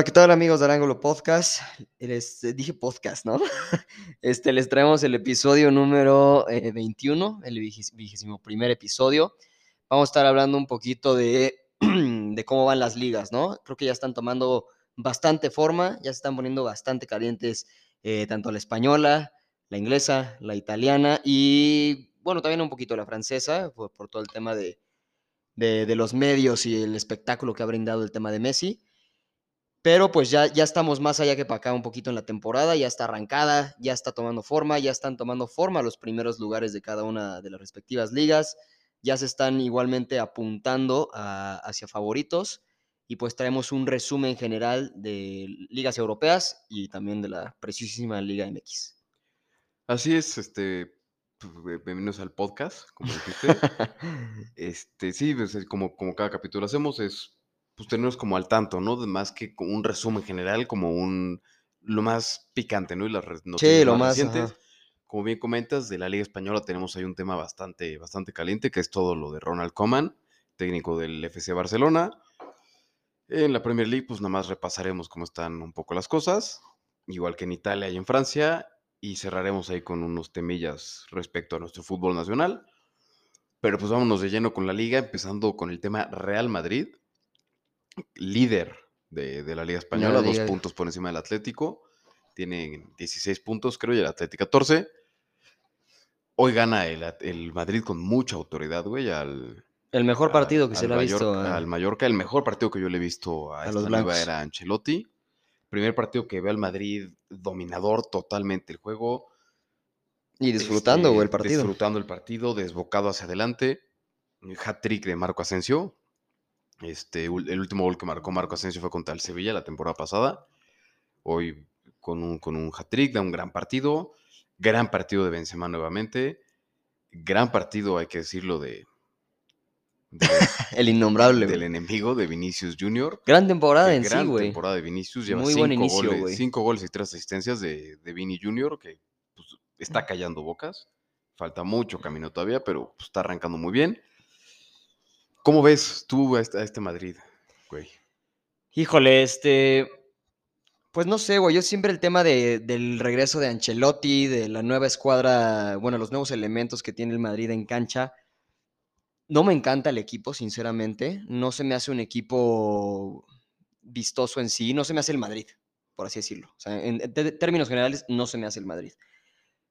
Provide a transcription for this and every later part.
Hola, ¿qué tal amigos del Ángulo Podcast? Les eh, dije podcast, ¿no? Este, les traemos el episodio número eh, 21, el vigésimo primer episodio. Vamos a estar hablando un poquito de, de cómo van las ligas, ¿no? Creo que ya están tomando bastante forma, ya se están poniendo bastante calientes eh, tanto la española, la inglesa, la italiana y, bueno, también un poquito la francesa, por, todo el tema de, de, de los medios y el espectáculo que ha brindado el tema de Messi. Pero pues ya, ya estamos más allá que para acá un poquito en la temporada, ya está arrancada, ya está tomando forma, ya están tomando forma los primeros lugares de cada una de las respectivas ligas, ya se están igualmente apuntando a- hacia favoritos y pues traemos un resumen general de ligas europeas y también de la preciosísima Liga MX. Así es, este, pues, bienvenidos al podcast, como dijiste. Este, sí, pues, es como, como cada capítulo hacemos es, pues, tenernos como al tanto, ¿no? Más que un resumen general, como un, lo más picante, ¿no? Y las noticias Sí, lo más más, recientes. ajá. Como bien comentas, de la Liga Española tenemos ahí un tema bastante, bastante caliente, que es todo lo de Ronald Koeman, técnico del FC Barcelona. En la Premier League, pues nada más repasaremos cómo están un poco las cosas, igual que en Italia y en Francia, y cerraremos ahí con unos temillas respecto a nuestro fútbol nacional. Pero pues vámonos de lleno con la liga, empezando con el tema Real Madrid, líder de, de la Liga Española, dos Liga. puntos por encima del Atlético, tienen 16 puntos, creo, y el Atlético 14. Hoy gana el, el Madrid con mucha autoridad, güey, al, El mejor partido que al se le ha visto a- al Mallorca, el mejor partido que yo le he visto a, a esta los nueva era Ancelotti. Primer partido que ve al Madrid dominador totalmente el juego. y disfrutando este, el partido. Disfrutando el partido, desbocado hacia adelante. Hat-trick de Marco Asensio. Este, el último gol que marcó Marco Asensio fue contra el Sevilla la temporada pasada. Hoy con un, con un hat-trick, da un gran partido. Gran partido de Benzema nuevamente. Gran partido, hay que decirlo, de, de- El innombrable, del enemigo de Vinicius Jr. Gran temporada Qué en sí, gran güey. temporada de Vinicius. Lleva Muy cinco, buen inicio, goles, cinco goles y tres asistencias de, de Vini Jr., que pues, está callando bocas. Falta mucho camino todavía, pero pues, está arrancando muy bien. ¿Cómo ves tú a este, Madrid, güey? Híjole, este. Pues no sé, güey. Yo siempre el tema de- del regreso de Ancelotti, de la nueva escuadra, bueno, los nuevos elementos que tiene el Madrid en cancha. No me encanta el equipo, sinceramente. No se me hace un equipo vistoso en sí. No se me hace el Madrid, por así decirlo. O sea, en, términos generales, no se me hace el Madrid.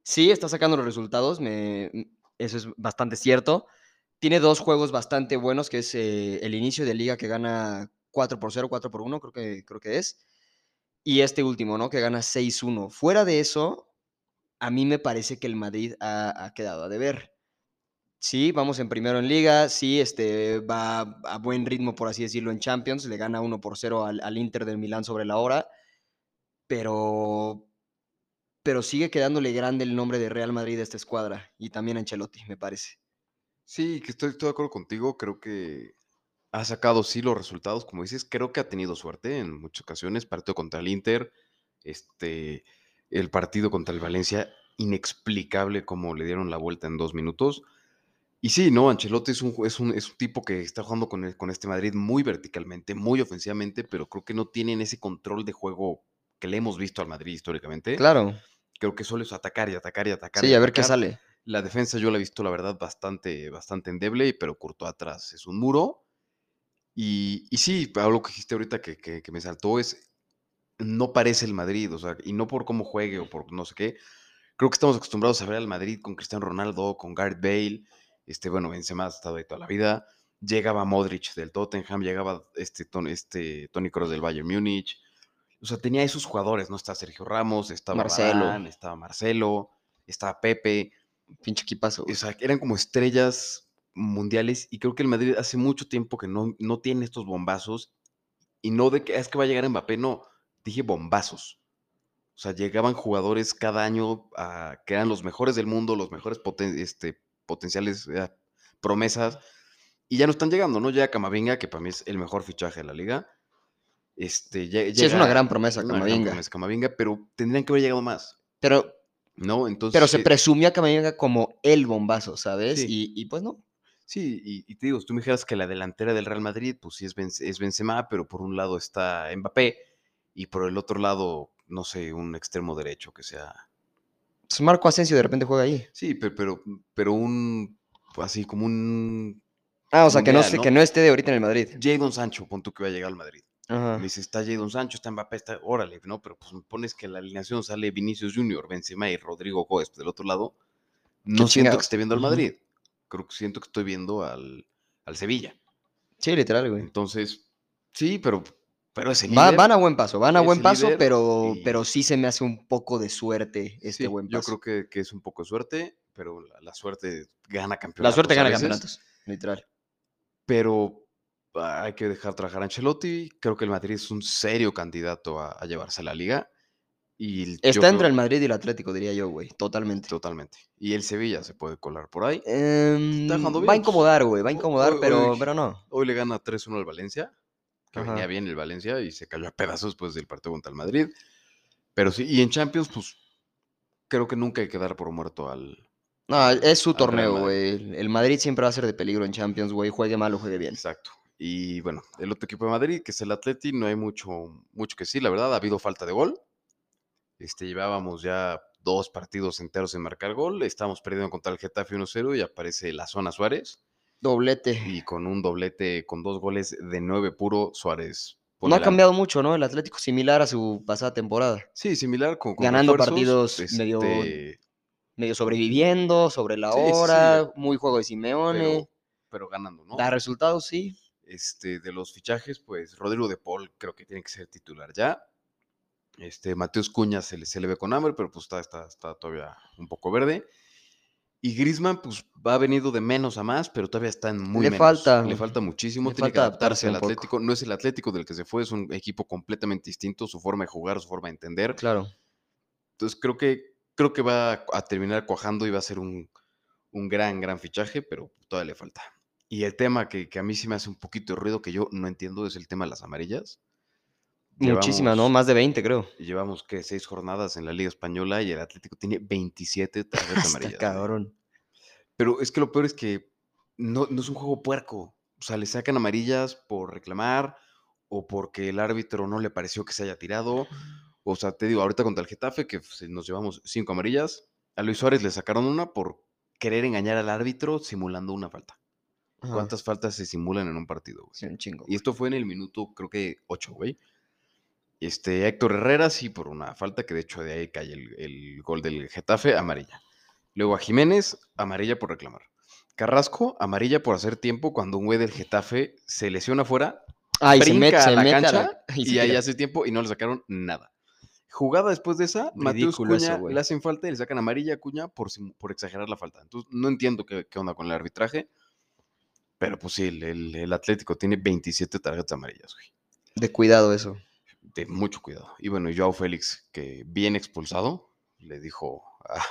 Sí, está sacando los resultados, eso es bastante cierto. Tiene dos juegos bastante buenos, que es eh, el inicio de liga que gana 4 por 0, 4 por 1, creo que, creo que es. Y este último, ¿no? Que gana 6-1. Fuera de eso, a mí me parece que el Madrid ha, quedado a deber. Sí, vamos en primero en liga, sí, este, va a buen ritmo, por así decirlo, en Champions, le gana 1 por 0 al, al Inter del Milán sobre la hora, pero, pero sigue quedándole grande el nombre de Real Madrid a esta escuadra y también a Ancelotti, me parece. Sí, que estoy, estoy de acuerdo contigo. Creo que ha sacado sí los resultados, como dices. Creo que ha tenido suerte en muchas ocasiones. Partido contra el Inter, este, el partido contra el Valencia, inexplicable cómo le dieron la vuelta en dos minutos. Y sí, no, Ancelotti es un, es un, es un tipo que está jugando con, el- con este Madrid muy verticalmente, muy ofensivamente, pero creo que no tienen ese control de juego que le hemos visto al Madrid históricamente. Claro, Creo que solo es atacar y atacar y atacar. y sí, a ver qué sale. La defensa yo la he visto, la verdad, bastante, bastante endeble, pero Courtois atrás es un muro. Y, y sí, algo que dijiste ahorita que, que- que me saltó es, no parece el Madrid, o sea, y no por cómo juegue o por no sé qué. Creo que estamos acostumbrados a ver al Madrid con Cristiano Ronaldo, con Gareth Bale, este, bueno, Benzema ha estado ahí toda la vida. Llegaba Modric del Tottenham, llegaba este, este Tony Kroos del Bayern Múnich. O sea, tenía esos jugadores, ¿no? Está Sergio Ramos, estaba Marcelo. Varane, estaba Marcelo, estaba Pepe. Pinche equipazo. O güey. sea, eran como estrellas mundiales y creo que el Madrid hace mucho tiempo que no, no tiene estos bombazos y no de que "Ah, es que va a llegar Mbappé, no, dije bombazos. O sea, llegaban jugadores cada año a- que eran los mejores del mundo, los mejores poten- este, potenciales eh, promesas y ya no están llegando, ¿no? Llega Camavinga, que para mí es el mejor fichaje de la liga. Este, lle- Sí, es una gran promesa, una gran promesa Camavinga, pero tendrían que haber llegado más, Pero, ¿no? Entonces, pero se eh, presumía Camavinga como el bombazo, ¿sabes? Sí. Y, y pues no. Sí, y, y te digo, si tú me dijeras que la delantera del Real Madrid, pues sí es, Benz- es Benzema, pero por un lado está Mbappé y por el otro lado, no sé, un extremo derecho que sea. Pues Marco Asensio de repente juega ahí. Sí, pe- pero, pero un. Así como un. Ah, o sea, que ¿no? que no esté de ahorita en el Madrid. Jadon Sancho, pon tú que va a llegar al Madrid. Ajá. Me dice, está Jadon Sancho, está Mbappé, está. Órale, ¿no? Pero pues me pones que la alineación sale Vinicius Junior, Benzema y Rodrigo Góez del otro lado. No siento que chingados. esté viendo al. Madrid. Creo que siento que estoy viendo al, al Sevilla. Sí, literal, güey. Entonces, sí, pero, pero ese Va- líder, van a buen paso, van a buen paso, líder pero, y- pero sí se me hace un poco de suerte este sí, buen yo paso. creo que, que es un poco de suerte, pero la, la suerte gana La campeonatos. suerte a gana veces, campeonatos, literal. Pero hay que dejar trabajar a Ancelotti. Creo que el Madrid es un serio candidato a, a llevarse la liga. Y Está creo- entre el Madrid y el Atlético, diría yo, güey. Totalmente. Totalmente. Y el Sevilla se puede colar por ahí. Em, va a incomodar, güey. Va a incomodar, hoy- pero, hoy- pero no. Hoy le gana 3-1 al Valencia, que Ajá. venía bien el Valencia y se cayó a pedazos después del partido contra el Madrid. Pero sí, y en Champions, pues creo que nunca hay que dar por muerto al. No, es su torneo, güey. El Madrid siempre va a ser de peligro en Champions, güey. Juegue mal o juegue bien. Exacto. Y bueno, el otro equipo de Madrid, que es el Atleti, no hay mucho, mucho que decir, la verdad, ha habido falta de gol. Este, llevábamos ya dos partidos enteros sin marcar gol. Estamos perdiendo contra el Getafe 1-0 y aparece la zona Suárez. Doblete. Y con un doblete, con dos goles de nueve puro, Suárez. No ha la- cambiado mucho, ¿no? El Atlético similar a su pasada temporada. Sí, similar con, con Ganando partidos medio este, Medio sobreviviendo, sobre la Sí, sí, sí, hora, muy juego de Simeone. pero, pero ganando, ¿no? Da resultados, sí. Este, de los fichajes, pues Rodrigo de Paul creo que tiene que ser titular ya. Este, Mateus Cuña se le, se le ve con hambre, pero pues está, está, está todavía un poco verde. Y Griezmann, pues va venido de menos a más, pero todavía está en muy Le menos. falta- Le falta muchísimo. le tiene que falta adaptarse adaptarse al poco. Atlético. No es el Atlético del que se fue, es un equipo completamente distinto. Su forma de jugar, su forma de entender. Claro. Entonces creo que, creo que va a, a terminar cuajando y va a ser un, un gran, gran fichaje, pero todavía le falta. Y el tema que, que a mí sí me hace un poquito de ruido que yo no entiendo es el tema de las amarillas. Muchísimas, ¿no? Más de 20, creo. Llevamos que seis jornadas en la Liga Española y el Atlético tiene 27 tarjetas Está amarillas. güey. cabrón. Pero es que lo peor es que no, no es un juego puerco. O sea, le sacan amarillas por reclamar o porque el árbitro no le pareció que se haya tirado. O sea, te digo, ahorita contra el Getafe, que nos llevamos cinco amarillas, a Luis Suárez le sacaron una por querer engañar al árbitro simulando una falta. Ajá. ¿Cuántas faltas se simulan en un partido? güey? Sí, un chingo. Y esto fue en el minuto, creo que 8, güey. Este, Héctor Herrera, sí, por una falta, que de hecho de ahí cae el, el gol del Getafe, amarilla. Luego a Jiménez, amarilla por reclamar. Carrasco, amarilla por hacer tiempo cuando un güey del Getafe se lesiona afuera Ah, y se mete, a se la a cancha y se y ahí hace tiempo y no le sacaron nada. Jugada después de esa, Mateus eso, Cuña güey. le hacen falta y le sacan amarilla a Cuña por, por exagerar la falta. Entonces, no entiendo qué, qué onda con el arbitraje. Pero pues sí, el, el- el Atlético tiene 27 tarjetas amarillas, güey. De cuidado eso. De mucho cuidado. Y bueno, Joao Félix, que bien expulsado, le dijo a,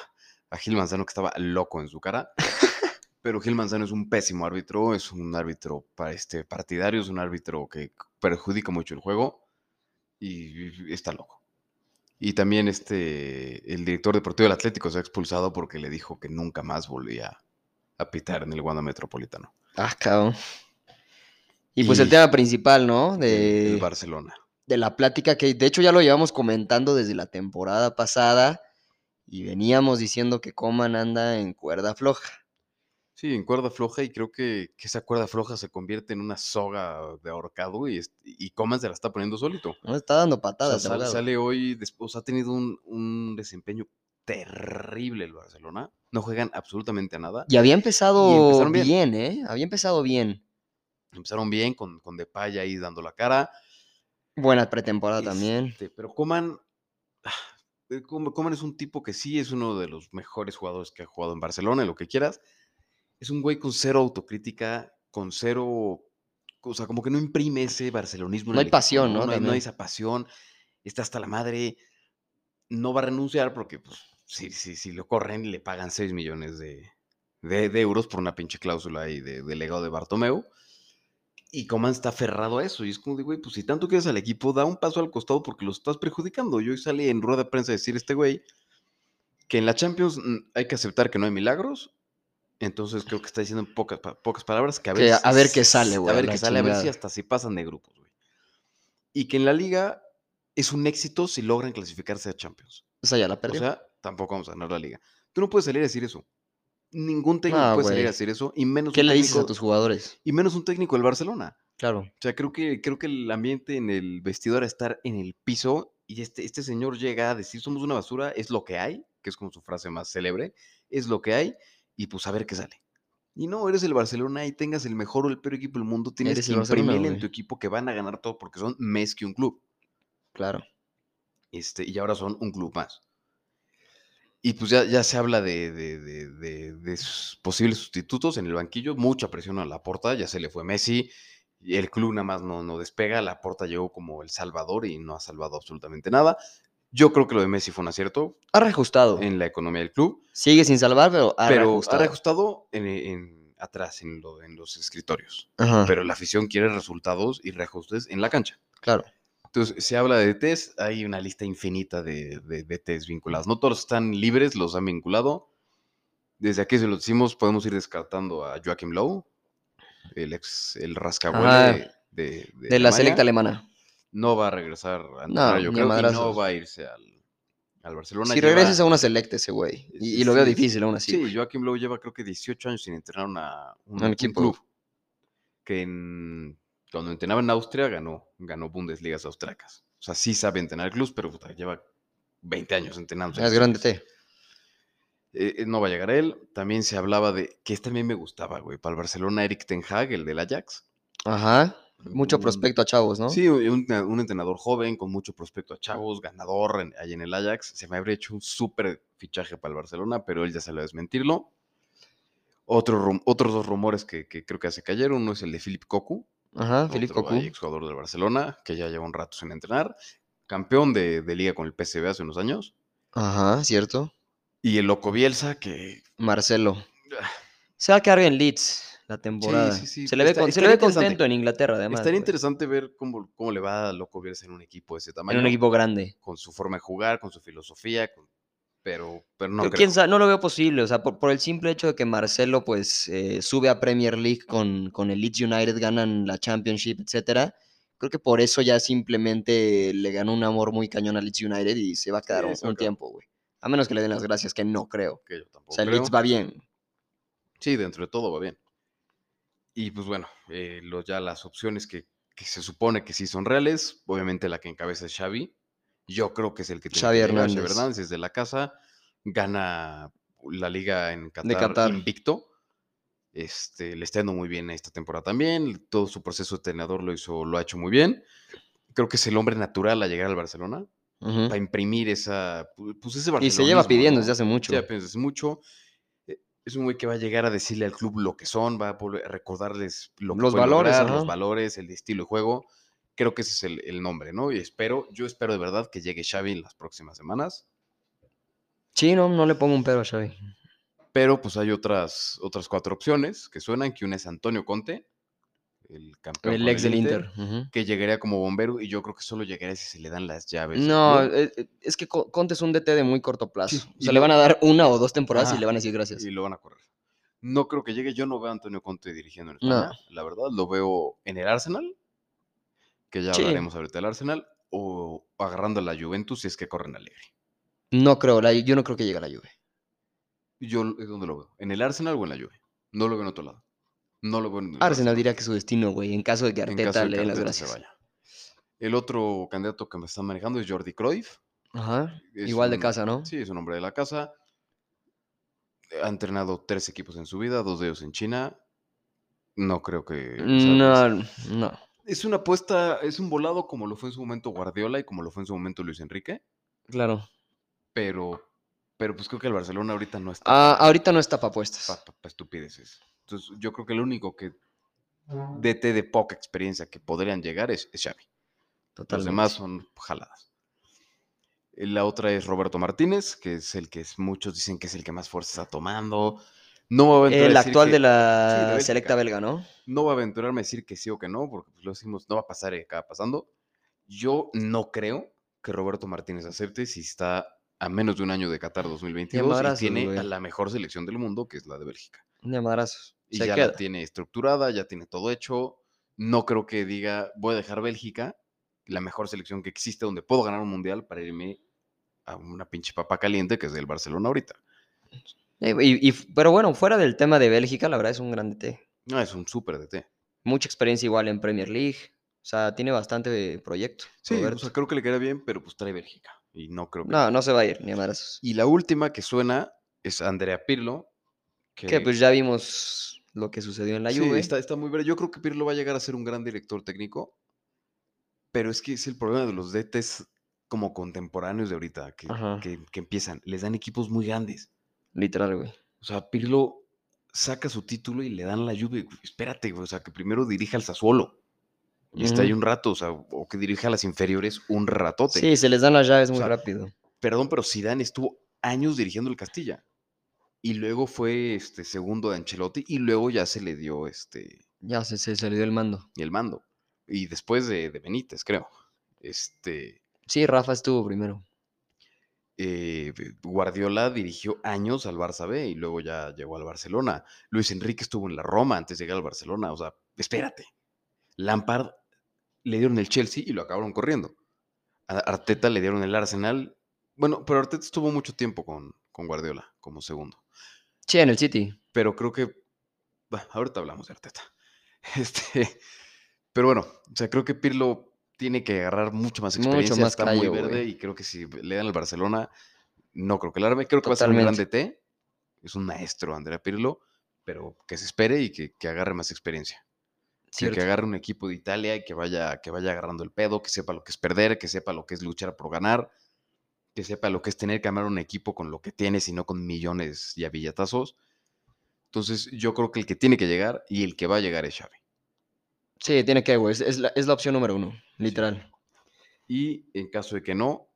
a Gil Manzano que estaba loco en su cara. Pero Gil Manzano es un pésimo árbitro, es un árbitro para este partidario, es un árbitro que perjudica mucho el juego y está loco. Y también este, el director deportivo del Atlético se ha expulsado porque le dijo que nunca más volvía a pitar en el Wanda Metropolitano. Ah, cabrón. Y pues el tema principal, ¿no? De, el Barcelona. de la plática que de hecho ya lo llevamos comentando desde la temporada pasada y veníamos diciendo que Coman anda en cuerda floja. Sí, en cuerda floja y creo que, que esa cuerda floja se convierte en una soga de ahorcado y, y Coman se la está poniendo solito. No está dando O sea, patadas. ahogado. sale hoy, después ha tenido un, un desempeño terrible el Barcelona. No juegan absolutamente a nada. Y había empezado bien. bien. ¿eh? Había empezado bien. Empezaron bien con, con Depay ahí dando la cara. Buena pretemporada también. Este, pero Coman, ah, eh, Coman es un tipo que sí es uno de los mejores jugadores que ha jugado en Barcelona, lo que quieras. Es un güey con cero autocrítica, con cero, o sea, como que no imprime ese barcelonismo. No hay pasión, ¿no? No, hay, no También. hay esa pasión. Está hasta la madre. No va a renunciar porque, pues, si, si, si lo corren, le pagan 6 millones de, de- de euros por una pinche cláusula ahí de, de legado de Bartomeu. Y Coman está aferrado a eso. Y es como de, güey, pues si tanto quieres al equipo, da un paso al costado porque lo estás perjudicando. Y hoy sale en rueda de prensa a decir este güey que en la Champions mm, hay que aceptar que no hay milagros. Entonces creo que está diciendo en pocas, pocas palabras que a Que ver, a ver qué sale, güey, A ver qué sale, a ver si hasta se pasan de grupos, güey. Y que en la liga es un éxito si logran clasificarse a Champions. O sea, ya la O perdió. sea, tampoco vamos a ganar la liga. Tú no puedes salir a decir eso. Ningún técnico puede salir a decir eso, y menos, ¿Qué un le dices a tus jugadores? y menos un técnico del Barcelona. Claro. O sea, creo que, creo que el ambiente en el vestidor estar en el piso y este, este señor llega a decir somos una basura, es lo que hay, que es como su frase más célebre, es lo que hay y pues a ver qué sale. Y no, eres el Barcelona y tengas el mejor o el peor equipo del mundo, tienes que imprimirle en tu equipo que van a ganar todo porque son mes que un club. Claro. Este, y ahora son un club más. Y pues ya, ya se habla de, de- de- de- de sus posibles sustitutos en el banquillo, mucha presión a la porta, ya se le fue Messi, el club nada más no, no despega, la porta llegó como el salvador y no ha salvado absolutamente nada. Yo creo que lo de Messi fue un acierto Ha reajustado. en la economía del club, Sigue sin salvar, pero ha pero reajustado. ha reajustado en, en- atrás, en, lo- en los escritorios. Ajá, Pero la afición quiere resultados y reajustes en la cancha. claro. Entonces, se habla de DTs, hay una lista infinita de, de DTs vinculados. No todos están libres, los han vinculado. Desde aquí se lo decimos, podemos ir descartando a Joachim Lowe, el ex, el rascahuele Ajá. de, de, de De la selecta alemana. No va a regresar a No, yo no va a irse al, al Barcelona. Si Lleva- regresas a una selecta ese güey. Y, y lo veo difícil aún así. Sí, güey. Joachim Lowe lleva creo que 18 años sin entrenar una, un, Un un equipo. club. Que en- cuando entrenaba en Austria ganó, ganó Bundesligas austriacas. O sea, sí sabe entrenar clubs, pero puta, lleva 20 años entrenando. Es grande T. Eh, eh, no va a llegar él. También se hablaba de, que este también me gustaba, güey, para el Barcelona, Eric Ten Hag, el del Ajax. Ajá. Mucho Un- prospecto a chavos, ¿no? Sí, un, un entrenador joven con mucho prospecto a chavos, ganador en- ahí en el Ajax. Se me habría hecho un súper fichaje para el Barcelona, pero él ya salió a desmentirlo. Otro otros dos rumores que, que creo que se cayeron. Uno es el de Philip Cocu, Ajá, otro Cocu. exjugador del Barcelona, que ya lleva un rato sin entrenar. Campeón de, de liga con el PSV hace unos años. Ajá, cierto. Y el Loco Bielsa, que Marcelo. ah, Se va a quedar en Leeds la temporada. sí, sí. Se le ve, Está- con- se le ve contento en Inglaterra, además. estaría güey. interesante ver cómo, cómo le va a Loco Bielsa en un equipo de ese tamaño. En un equipo grande. Con su forma de jugar, con su filosofía, con- pero, pero no Pero creo. quién sabe, no lo veo posible. O sea, por, por el simple hecho de que Marcelo, pues, eh, sube a Premier League con, con el Leeds United, ganan la Championship, etcétera. Creo que por eso ya simplemente le ganó un amor muy cañón a Leeds United y se va a quedar Sí, un, tiempo, güey. A menos que le den las gracias, que no creo. que yo tampoco O sea, el creo. Leeds va bien. Sí, dentro de todo va bien. Y pues bueno, eh, lo- ya las opciones que, que se supone que sí son reales, obviamente la que encabeza es Xavi. Yo creo que es el que tiene Xavi Hernández. Hernández desde la casa, gana la liga en Qatar, Qatar. invicto. Este, le está yendo muy bien esta temporada también. Todo su proceso de entrenador lo hizo, lo ha hecho muy bien. Creo que es el hombre natural a llegar al Barcelona para imprimir esa, pu- pues ese Y se lleva pidiendo desde hace mucho. Ya piensas mucho. Eh, Es un güey que va a llegar a decirle al club lo que son, va a recordarles lo que Los valores, lograr, los valores, el estilo de juego. Creo que ese es el, el nombre, ¿no? Y espero, yo espero de verdad que llegue Xavi en las próximas semanas. Sí, no, no le pongo un pero a Xavi. Pero pues hay otras, otras cuatro opciones que suenan, que una es Antonio Conte, el campeón El ex del Inter. que llegaría como bombero y yo creo que solo llegaría si se le dan las llaves. No, eh, es que Co- Conte es un DT de muy corto plazo. Sí, o sea, le van a dar una o dos temporadas y le van a decir gracias. y lo van a correr. No creo que llegue. Yo no veo a Antonio Conte dirigiendo en No. España, la verdad. Lo veo en el Arsenal, que ya Sí. hablaremos ahorita del Arsenal, o agarrando a la Juventus si es que corren alegre. No creo, la- yo no creo que llegue a la Juve. Yo es donde lo veo. ¿En el Arsenal o en la Juve? No lo veo en otro lado. No lo veo en el Arsenal Barcelona, diría que es su destino, güey, en caso de que Arteta de le que den las se gracias. vaya. El otro candidato que me están manejando es Jordi Cruyff. Ajá, Es igual de casa, ¿no? Sí, es un hombre de la casa. Ha entrenado tres equipos en su vida, dos de ellos en China. No creo que... o sea, pues, No, no. Es una apuesta, es un volado como lo fue en su momento Guardiola y como lo fue en su momento Luis Enrique, Claro. pero, pero pues creo que el Barcelona ahorita no está Ah, para ahorita no está para apuestas. estupideces. Entonces yo creo que el único que DT de poca experiencia que podrían llegar es, es Xavi. Los Totalmente. demás son jaladas. Eh, La otra es Roberto Martínez, que es el que es- muchos dicen que es el que más fuerza está tomando. No voy a aventurar a El decir actual que- de sí, la Bélgica. selecta belga, ¿no? No voy a aventurarme a decir que sí o que no, porque pues, lo decimos, no va a pasar y acaba pasando. Yo no creo que Roberto Martínez acepte si está a menos de un año de Qatar 2022 y madrazos, tiene güey. a la mejor selección del mundo, que es la de Bélgica. De madrazos. Y Se ya queda. la tiene estructurada, ya tiene todo hecho. No creo que diga, voy a dejar Bélgica, la mejor selección que existe donde puedo ganar un mundial para irme a una pinche papa caliente que es del Barcelona ahorita. Eh, y- y- pero bueno, fuera del tema de Bélgica, la verdad es un gran DT. No, es un súper DT. Mucha experiencia igual en Premier League. O sea, tiene bastante proyecto. Sí, o sea, creo que le queda bien, pero pues trae Bélgica. Y no creo que. No, no se va a ir, ni a madrazos. Y la última que suena es Andrea Pirlo. Que, Que pues ya vimos lo que sucedió en la sí, Juve. está, está muy verde. Yo creo que Pirlo va a llegar a ser un gran director técnico. Pero es que es el problema de los DTs como contemporáneos de ahorita, que- que empiezan. Les dan equipos muy grandes. Literal, güey. O sea, Pirlo saca su título y le dan la lluvia. Espérate, güey. O sea, que primero dirija al Sassuolo. Y está ahí un rato. O sea, o que dirija a las inferiores un ratote. Sí, se les dan las llaves muy sea, rápido. Perdón, pero Zidane estuvo años dirigiendo el Castilla. Y luego fue este segundo de Ancelotti. Y luego ya se le dio este Ya se, se, se le dio el mando. el mando. Y después de, de Benítez, creo. Este. Sí, Rafa estuvo primero. Eh, Guardiola dirigió años al Barça B y luego ya llegó al Barcelona. Luis Enrique estuvo en la Roma antes de llegar al Barcelona. O sea, espérate. Lampard le dieron el Chelsea y lo acabaron corriendo. A Arteta le dieron el Arsenal. Bueno, pero Arteta estuvo mucho tiempo con, con Guardiola como segundo. Sí, en el City. Pero creo que. Bueno, ahorita hablamos de Arteta. Este. Pero bueno, o sea, creo que Pirlo tiene que agarrar mucho más Mucho experiencia. más está muy callo, verde güey. y creo que si le dan al Barcelona, no creo que la arme. Creo que va a ser un gran. DT. Es un maestro, Andrea Pirlo. Pero que se espere y que, que agarre más experiencia. Que, que agarre un equipo de Italia y que vaya, que vaya agarrando el pedo, que sepa lo que es perder, que sepa lo que es luchar por ganar, que sepa lo que es tener que armar un equipo con lo que tienes y no con millones y a billetazos. Entonces, yo creo que el que tiene que llegar y el que va a llegar es Xavi. Sí, tiene que, güey. Es, es la, es la opción número uno, literal. Y en caso de que no,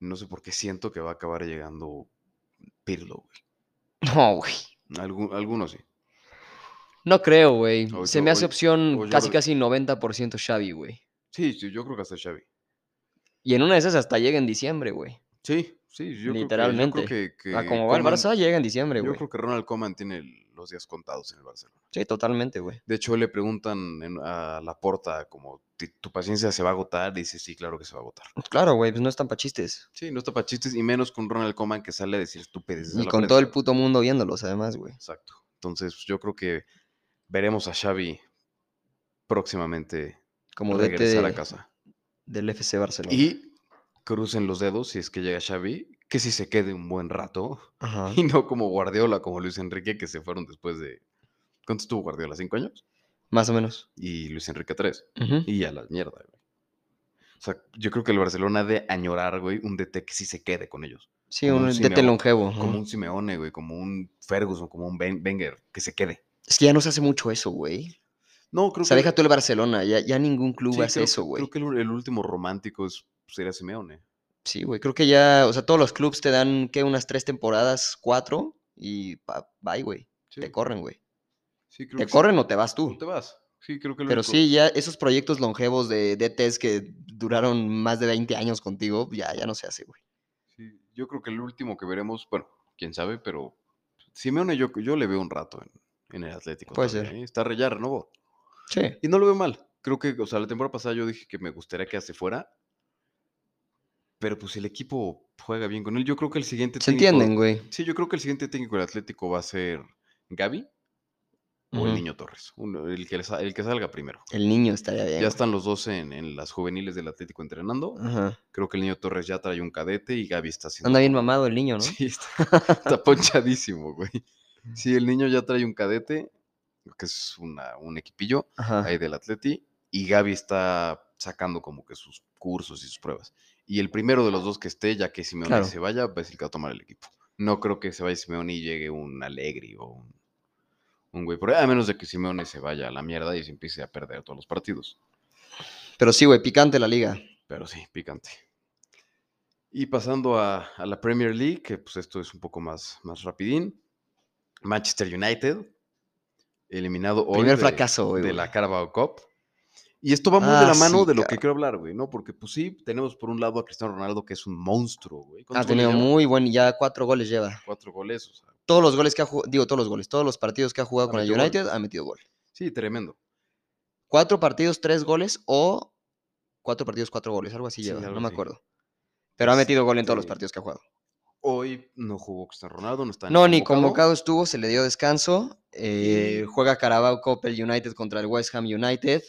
no sé por qué siento que va a acabar llegando Pirlo, güey. No, güey. Algunos sí. No creo, güey. Se yo- me hace opción o yo casi, casi 90% Xavi, güey. Sí, sí, yo creo que hasta Xavi. Y en una de esas hasta llega en diciembre, güey. Sí, sí, yo Literalmente. creo que... Yo que A como va el Barça, llega en diciembre, Yo güey. creo que Ronald Koeman tiene el- los días contados en el Barcelona. Sí, totalmente, güey. De hecho, le preguntan a Laporta como, "¿Ti- ¿tu paciencia se va a agotar? Dice, sí, claro que se va a agotar. Claro, güey, pues no están pa' chistes. Sí, no está para chistes, y menos con Ronald Koeman que sale a decir estupideces. Y la con todo el puto mundo viéndolos, además, güey. Exacto. Entonces, yo creo que veremos a Xavi próximamente Como regresar a casa. del FC Barcelona. Y crucen los dedos si es que llega Xavi, que si se quede un buen rato, Ajá. y no como Guardiola, como Luis Enrique, que se fueron después de... ¿Cuánto estuvo Guardiola? ¿Cinco años? Más o menos. Y Luis Enrique tres. Y a la mierda, güey. O sea, yo creo que el Barcelona ha de añorar, güey, un DT que sí se quede con ellos. Sí, como un un DT longevo. Como un Simeone, güey, como un Ferguson, como un Wenger, que se quede. Es que ya no se hace mucho eso, güey. No, creo O sea, que... deja tú el Barcelona. Ya, ya ningún club sí, hace creo- eso, güey. Creo que el, el último romántico es, sería Simeone. Sí, güey. Creo que ya, o sea, todos los clubs te dan, ¿qué? Unas tres temporadas, cuatro, y pa- bye, güey. Sí, Te corren, güey. sí, creo Te que sí. corren o te vas No tú. te vas. Sí, creo que el Pero único- sí, ya esos proyectos longevos de DTs que duraron más de 20 años contigo, ya, ya no se hace, güey. sí, yo creo que el último que veremos, bueno, quién sabe, pero Simeone yo, yo le veo un rato en, en el Atlético. Puede todavía, ser. ¿eh? Está re- ya renovó. Sí. Y no lo veo mal. Creo que, o sea, la temporada pasada yo dije que me gustaría que se fuera. Pero pues el equipo juega bien con él. Yo creo que el siguiente Se técnico- entienden, güey. Sí, yo creo que el siguiente técnico del Atlético va a ser Gaby o el. Niño Torres. uno- el, que, el que salga primero. El niño estaría bien. Ya están los dos en, en las juveniles del Atlético entrenando. Ajá. Creo que el Niño Torres ya trae un cadete y Gaby está haciendo. Anda bien mamado el niño, ¿no? Sí, está, está ponchadísimo, güey. Sí, el niño ya trae un cadete, que es una- un equipillo ahí del Atleti, y Gaby está sacando como que sus cursos y sus pruebas. Y el primero de los dos que esté, ya que Simeone Claro. se vaya, va a ser el que va a tomar el equipo. No creo que se vaya Simeone y llegue un Alegri o un, un güey a menos de que Simeone se vaya a la mierda y se empiece a perder todos los partidos. Pero sí, güey, picante la liga. Pero sí, picante. Y pasando a, a la Premier League, que pues esto es un poco más, más rapidín. Manchester United, eliminado hoy Primer de, fracaso, de la Carabao Cup. Y esto va muy de Ah, la mano sí, de lo que quiero hablar, güey, ¿no? Porque pues sí, tenemos por un lado a Cristiano Ronaldo, que es un monstruo, güey. Ha ¿Cuántos goles tenido lleva? muy buen, ya cuatro goles lleva. Cuatro goles, o sea, Todos los goles que ha jugado, digo todos los goles, todos los partidos que ha jugado Ha con el gol. United ha metido gol. sí, tremendo. Cuatro partidos, tres goles o cuatro partidos, cuatro goles, algo así Sí, lleva, no me acuerdo. Pero ha metido gol en todos los Este, partidos que ha jugado. Hoy no jugó Cristiano Ronaldo, no está No, ni convocado estuvo, se le dio descanso. eh, Juega Carabao Cup el United contra el West Ham United.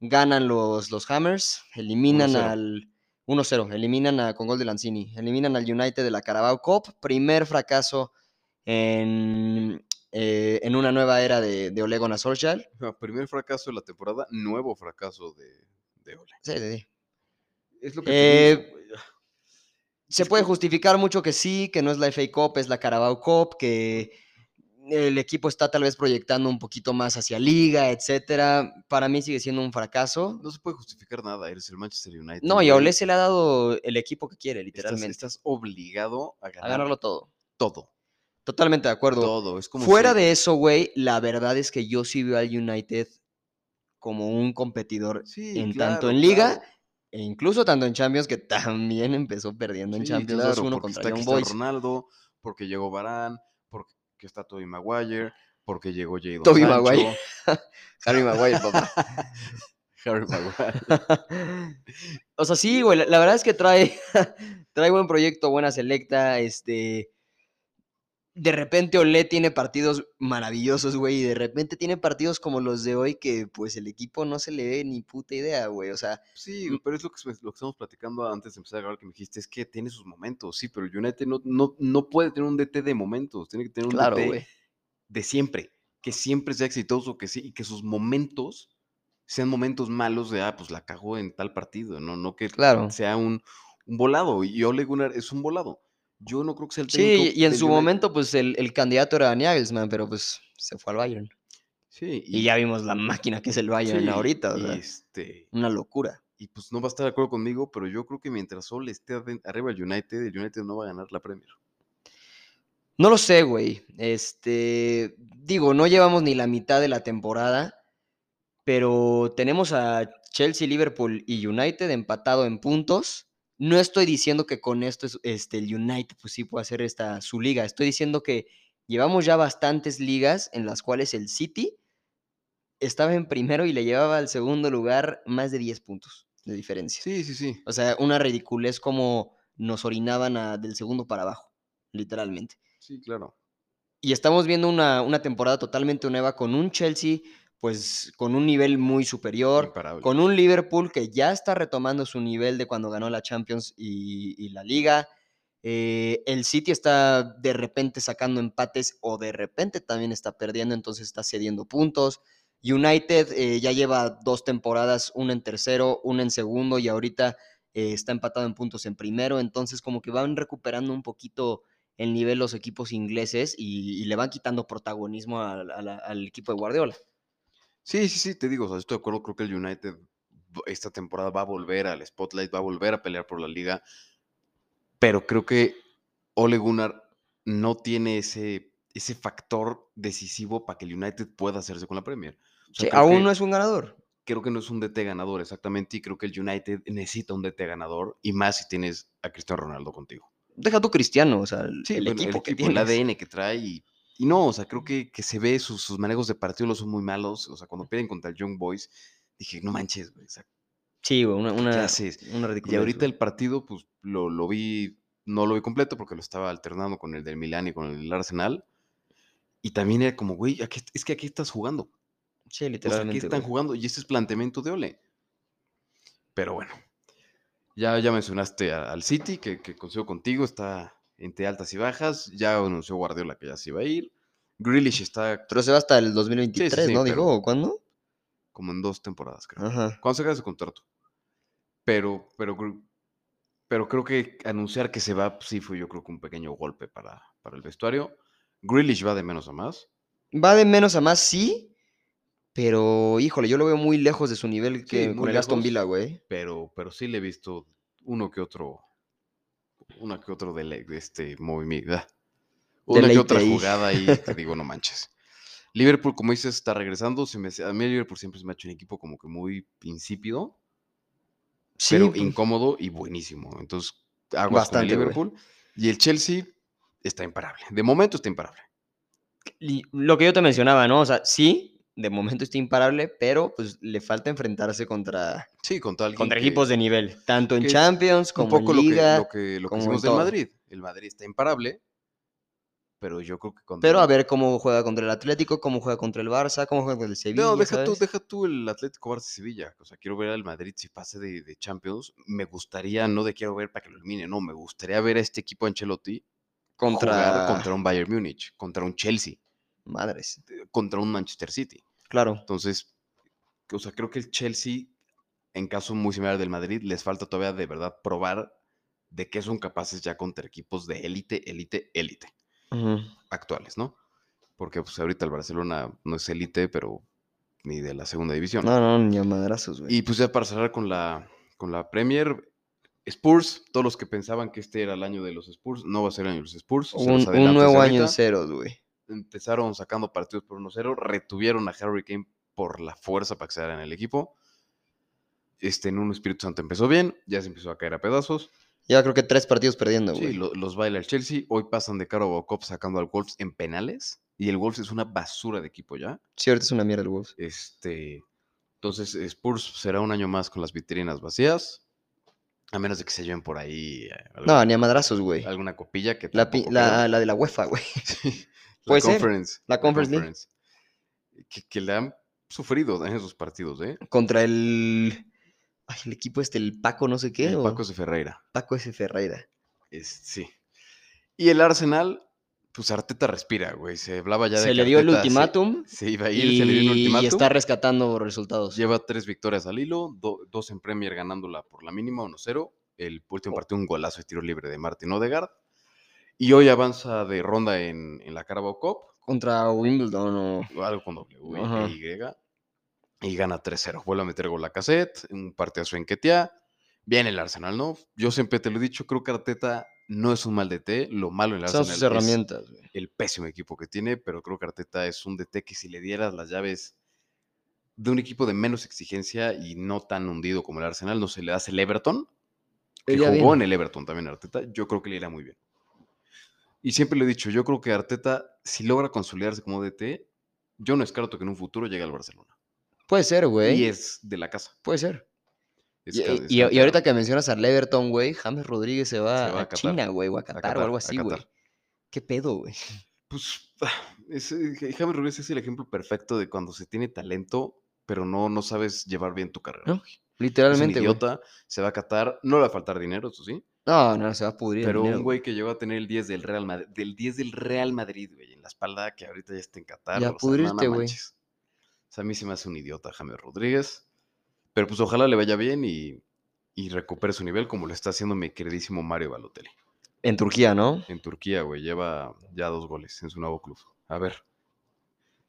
Ganan los, los Hammers, eliminan 1-0. al 1-0, eliminan a, con gol de Lanzini, eliminan al United de la Carabao Cup. Primer fracaso en, eh, en una nueva era de, de Ole Gunnar Solskjaer. Primer fracaso de la temporada, nuevo fracaso de, de Ole. Sí, sí, sí. Es lo que Eh. Se puede justificar mucho que sí, que no es la FA Cup, es la Carabao Cup, que el equipo está tal vez proyectando un poquito más hacia liga, etcétera. Para mí sigue siendo un fracaso. No se puede justificar nada, eres el Manchester United. No, y a. Ole se le ha dado el equipo que quiere, literalmente. estás obligado a a ganar ganarlo todo. todo. Totalmente de acuerdo. Todo. Es como Fuera si- de eso, güey, la verdad es que yo sí veo al United como un competidor Sí, en claro, tanto en liga claro. e incluso tanto en Champions, que también empezó perdiendo en Champions claro, 2-1 porque contra Cristiano Boys. Ronaldo, porque llegó Barán, porque está Toby Maguire, porque llegó Jadon Sancho, Maguire. Harry Maguire, papá. Harry Maguire. O sea, sí, güey, la, la verdad es que trae, trae buen proyecto, buena selecta, este... De repente Olé tiene partidos maravillosos, güey, y de repente tiene partidos como los de hoy que pues el equipo no se le ve ni puta idea, güey, o sea, Sí, Mm. pero es lo que, lo que estamos platicando antes de empezar a grabar que me dijiste, es que tiene sus momentos, sí, pero United no, no, no puede tener un DT de momentos, tiene que tener un claro, DT de siempre, que siempre sea exitoso, que sí, y que sus momentos sean momentos malos de, ah, pues la cagó en tal partido, no, no que Claro. sea un, un volado, y Ole Gunnar es un volado. Yo no creo que sea el Sí, técnico y en su United. momento pues el, el candidato era Nagelsmann, pero pues se fue al Bayern. Sí, Y, ya vimos la máquina que es el Bayern sí, ahorita, o sea, este, una locura. y pues no va a estar de acuerdo conmigo, pero yo creo que mientras Ole esté arriba del United, el United no va a ganar la Premier. No lo sé, güey. Este, digo, no llevamos ni la mitad de la temporada, pero tenemos a Chelsea, Liverpool y United empatado en puntos. No estoy diciendo que con esto es- este, el United pues sí puede hacer esta su liga. Estoy diciendo que llevamos ya bastantes ligas en las cuales el City estaba en primero y le llevaba al segundo lugar más de 10 puntos de diferencia. Sí, sí, sí. O sea, una ridiculez como nos orinaban a- del segundo para abajo, literalmente. Sí, claro. Y estamos viendo una, una temporada totalmente nueva con un Chelsea, pues con un nivel muy superior, Imparable. con un Liverpool que ya está retomando su nivel de cuando ganó la Champions y, y la Liga. Eh, el City está de repente sacando empates o de repente también está perdiendo, entonces está cediendo puntos. United eh, ya lleva dos temporadas, una en tercero, una en segundo y ahorita eh, está empatado en puntos en primero, entonces como que van recuperando un poquito el nivel los equipos ingleses y, y le van quitando protagonismo al equipo de Guardiola. Sí, sí, sí, te digo, o sea, estoy de acuerdo, creo que el United esta temporada va a volver al spotlight, va a volver a pelear por la liga, pero creo que Ole Gunnar no tiene ese, ese factor decisivo para que el United pueda hacerse con la Premier. O sea, Sí, aún que- no es un ganador. creo que no es un DT ganador exactamente y creo que el United necesita un DT ganador y más si tienes a Cristiano Ronaldo contigo. Deja tu Cristiano, o sea, el, Sí, el bueno, equipo que el tienes. ADN que trae y, y no, o sea, creo que, que se ve sus, sus manejos de partido los son muy malos, o sea, cuando pierden contra el Young Boys, dije, no manches, güey, o sea, Sí, güey, una, ¿qué una, Y ahorita güey. el partido, pues, lo, lo vi, no lo vi completo porque lo estaba alternando con el del Milan y con el del Arsenal, y también era como, güey, aquí- es que aquí estás jugando, Sí, o sea, aquí literalmente. están güey. jugando y este es planteamiento de Ole. Pero bueno, ya, ya mencionaste al City, que, que consigo contigo, está entre altas y bajas. Ya anunció Guardiola que ya se iba a ir. Grealish está Pero se va hasta el 2023, sí, ¿no? pero- Dijo, ¿o ¿cuándo? como en dos temporadas, creo. Ajá. Cuando se acabe su contrato. Pero, pero, pero creo que anunciar que se va, pues, sí fue yo creo que un pequeño golpe para, para el vestuario. Grealish va de menos a más. Va de menos a más, sí, pero híjole, yo lo veo muy lejos de su nivel que con el Aston. Villa, güey. pero, pero sí le he visto uno que otro, uno que otro de, este movimiento, ah, una que otra jugada ahí que digo, no manches. Liverpool, como dices, está regresando. Se me, a mí Liverpool siempre se me ha hecho un equipo como que muy insípido, Sí, pero pues, incómodo y buenísimo. Entonces, con el Bastante. Liverpool. Y el Chelsea está imparable. De momento está imparable. lo que yo te mencionaba, ¿no? O sea, sí, de momento está imparable, pero pues le falta enfrentarse contra, Sí, contra contra que- equipos de nivel, tanto en que Champions un como poco en lo que, Liga. lo que, lo que como en hicimos del. Madrid. El Madrid está imparable, pero yo creo que contra Pero a ver cómo juega contra el Atlético, cómo juega contra el Barça, cómo juega contra el Sevilla. No, deja tú, deja tú el Atlético Barça Sevilla. O sea, quiero ver al Madrid si pase de, de Champions. Me gustaría, no de quiero ver para que lo elimine, no, me gustaría ver a este equipo Ancelotti contra... contra un Bayern Múnich, contra un Chelsea, Madres. eh, contra un Manchester City. Claro. Entonces, o sea, creo que el Chelsea, en caso muy similar del Madrid, les falta todavía de verdad probar de qué son capaces ya contra equipos de élite, élite, élite actuales, ¿no? Porque pues ahorita el Barcelona no es élite, pero ni de la segunda división. No, no, ni a madrazos, güey. Y pues ya para cerrar con la, con la Premier, Spurs, todos los que pensaban que este era el año de los Spurs, no va a ser el año de los Spurs. un, nuevo año en ceros, güey. Empezaron sacando partidos por 1-0, retuvieron a Harry Kane por la fuerza para que se en el equipo. Este, en un Espíritu Santo empezó bien, ya se empezó a caer a pedazos. Ya creo que tres partidos perdiendo, güey. Sí, lo- los baila el Chelsea. Hoy pasan de Carabao Cup sacando al Wolves en penales. Y el Wolves es una basura de equipo ya. Sí, ahorita es una mierda el Wolves. Este, entonces, Spurs será un año más con las vitrinas vacías. A menos de que se lleven por ahí eh, No, ni a madrazos, güey. alguna copilla que La, la, la de la UEFA, güey. Sí, Puede la ser, Conference. la Conference League. Que, que le han sufrido en esos partidos, ¿eh? Contra el. Ay, el equipo este, el Paco, no sé qué. El o Paco de Ferreira. Paco S. Ferreira. Es, sí. Y el Arsenal, pues Arteta respira, güey. Se hablaba ya de Se que le dio el Arteta ultimátum. Se, iba a ir, se le dio el Y ultimátum. está rescatando resultados. Lleva tres victorias al hilo, do- dos en Premier ganándola por la mínima, 1-0. El Oh. último partido, un golazo de tiro libre de Martin Odegaard. Y hoy avanza de ronda en, en la Carabao Cup, Contra Wimbledon o. algo con W Ajá. Y, y gana 3-0. Vuelve a meter gol a cassette, un partidazo en Ketia. Bien el Arsenal, ¿no? Yo siempre te lo he dicho, creo que Arteta no es un mal DT. Lo malo en el Son Arsenal sus es herramientas, güey. el pésimo equipo que tiene, pero creo que Arteta es un DT que si le dieras las llaves de un equipo de menos exigencia y no tan hundido como el Arsenal, no se le das el Everton, que jugó bien. en el Everton también Arteta, yo creo que le irá muy bien. Y siempre lo he dicho, yo creo que Arteta, si logra consolidarse como DT, yo no descarto que en un futuro llegue al Barcelona. Puede ser, güey. Y es de la casa. Puede ser. Es Y, y ahorita que mencionas al Everton, güey, James Rodríguez se va, va a a, Qatar. China, güey, o a Qatar, o algo Qatar, así, güey. Qatar. ¿Qué pedo, güey? Pues es, eh, James Rodríguez es el ejemplo perfecto de cuando se tiene talento, pero no, no sabes llevar bien tu carrera. No, güey. Es un Literalmente, idiota, se va a catar, no le va a faltar dinero, eso sí, No, no, se va a pudrir. pero un güey que llegó a tener el 10 del Real Madrid, del 10 del Real Madrid, güey, en la espalda, que ahorita ya está en Qatar. Y a o sea, no, no pudrirte, güey. O sea, a mí se me hace un idiota James Rodríguez, pero pues ojalá le vaya bien y, y recupere su nivel como lo está haciendo mi queridísimo Mario Balotelli. En Turquía, ¿no? En Turquía, güey, lleva ya dos goles en su nuevo club. A ver,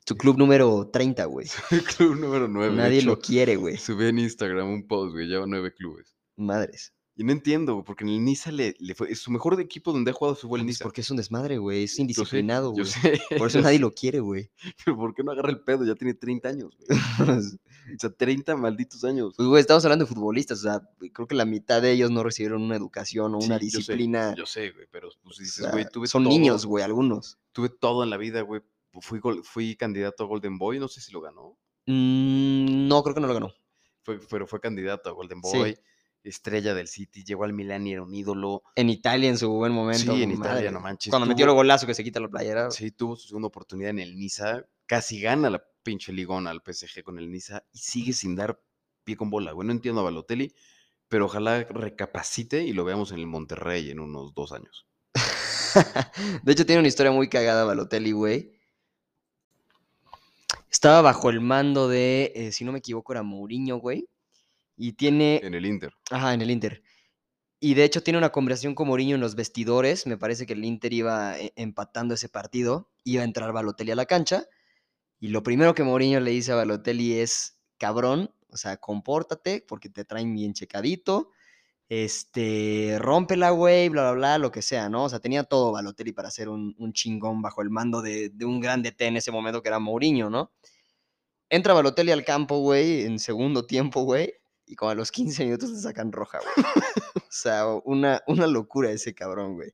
Tu club número 30, güey. club número 9. Nadie lo quiere, güey. Subí en Instagram un post, güey, lleva nueve clubes. Madres. Y no entiendo, porque en el Niza le, le fue. Es su mejor equipo donde ha jugado fue el Pues Niza. porque es un desmadre, güey. Es indisciplinado, güey. Por eso nadie lo quiere, güey. Pero ¿por qué no agarra el pedo? Ya tiene 30 años, güey. O sea, 30 malditos años. Pues, güey, estamos hablando de futbolistas. O sea, creo que la mitad de ellos no recibieron una educación o una Sí, disciplina. Yo sé, güey, pero pues o dices, sea, güey, tuve son todo, niños, güey, algunos. Tuve todo en la vida, güey. Fui, gol- fui candidato a Golden Boy, no sé si lo ganó. Mm, no, creo que no lo ganó. Fue, pero fue candidato a Golden Sí. Estrella del City, llegó al Milan y era un ídolo. En Italia en su buen momento. Sí, en Italia, no manches. Cuando metió el tuvo- golazo que se quita la playera. Sí, tuvo su segunda oportunidad en el Niza. Casi gana la pinche ligón al PSG con el Niza y sigue sin dar pie con bola. Güey, no entiendo a Balotelli, pero ojalá recapacite y lo veamos en el Monterrey en unos dos años. de hecho, tiene una historia muy cagada Balotelli, güey. Estaba bajo el mando de, eh, si no me equivoco, era Mourinho, güey. Y tiene. En el Inter. Ajá, en el Inter. Y de hecho tiene una conversación con Mourinho en los vestidores. Me parece que el Inter iba eh, empatando ese partido. Iba a entrar Balotelli a la cancha. Y lo primero que Mourinho le dice a Balotelli es, cabrón, o sea, compórtate porque te traen bien checadito. Este, rómpela, güey, bla, bla, bla, lo que sea, ¿no? O sea, tenía todo Balotelli para ser un, un chingón bajo el mando de, de un gran DT en ese momento que era Mourinho, ¿no? Entra Balotelli al campo, güey, en segundo tiempo, güey, y como a los 15 minutos le sacan roja, güey. o sea, una, una locura ese cabrón, güey.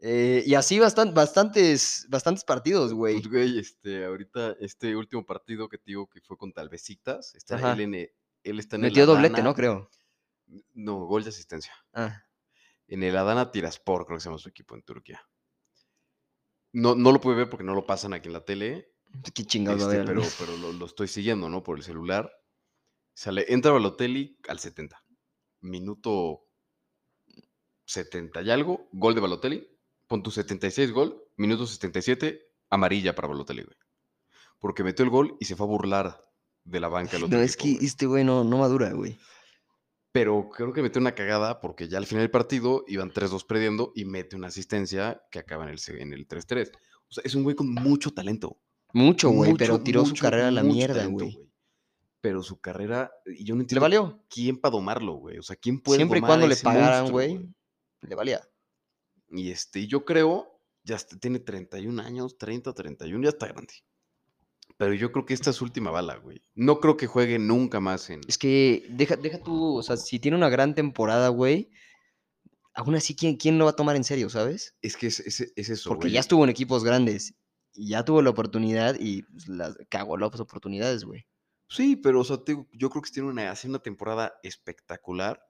Eh, y así bastan- bastantes, bastantes partidos, güey. Pues, güey, este, ahorita, este último partido que te digo que fue contra el Besiktas, está Ajá. él, en, e- él está en Metió el doblete, ¿no? Creo. No, gol de asistencia. Ah, En el Adana Tiraspor, creo que se llama su equipo en Turquía. No, no lo pude ver porque no lo pasan aquí en la tele, qué a este, pero, güey. pero lo, lo estoy siguiendo, ¿no? Por el celular. Sale, entra Balotelli al 70. Minuto 70 y algo, gol de Balotelli. Pon tu 76 gol, minuto 77, amarilla para Balotelli, güey. Porque metió el gol y se fue a burlar de la banca el otro No, es que güey. este güey no, no madura, güey. Pero creo que metió una cagada porque ya al final del partido iban 3-2 perdiendo y mete una asistencia que acaba en el, en el 3-3. O sea, es un güey con mucho talento. Mucho, güey, pero mucho, tiró su carrera a la mierda, talento, güey. Pero su carrera, y yo no Le entiendo valió. quién para domarlo, güey. O sea, quién puede Siempre y cuando a le pagaran, güey, le valía. Y este, yo creo, ya está- tiene 31 años, 30, 31, ya está grande. Pero yo creo que esta es su última bala, güey. No creo que juegue nunca más en. Es que deja, deja tú, o sea, si tiene una gran temporada, güey, aún así, ¿quién, quién lo va a tomar en serio, sabes? Es que es, es- es eso, Porque güey. ya estuvo en equipos grandes y ya tuvo la oportunidad y pues, las, cagó las oportunidades, güey. Sí, pero o sea, te digo, yo creo que si tiene una, hace una temporada espectacular.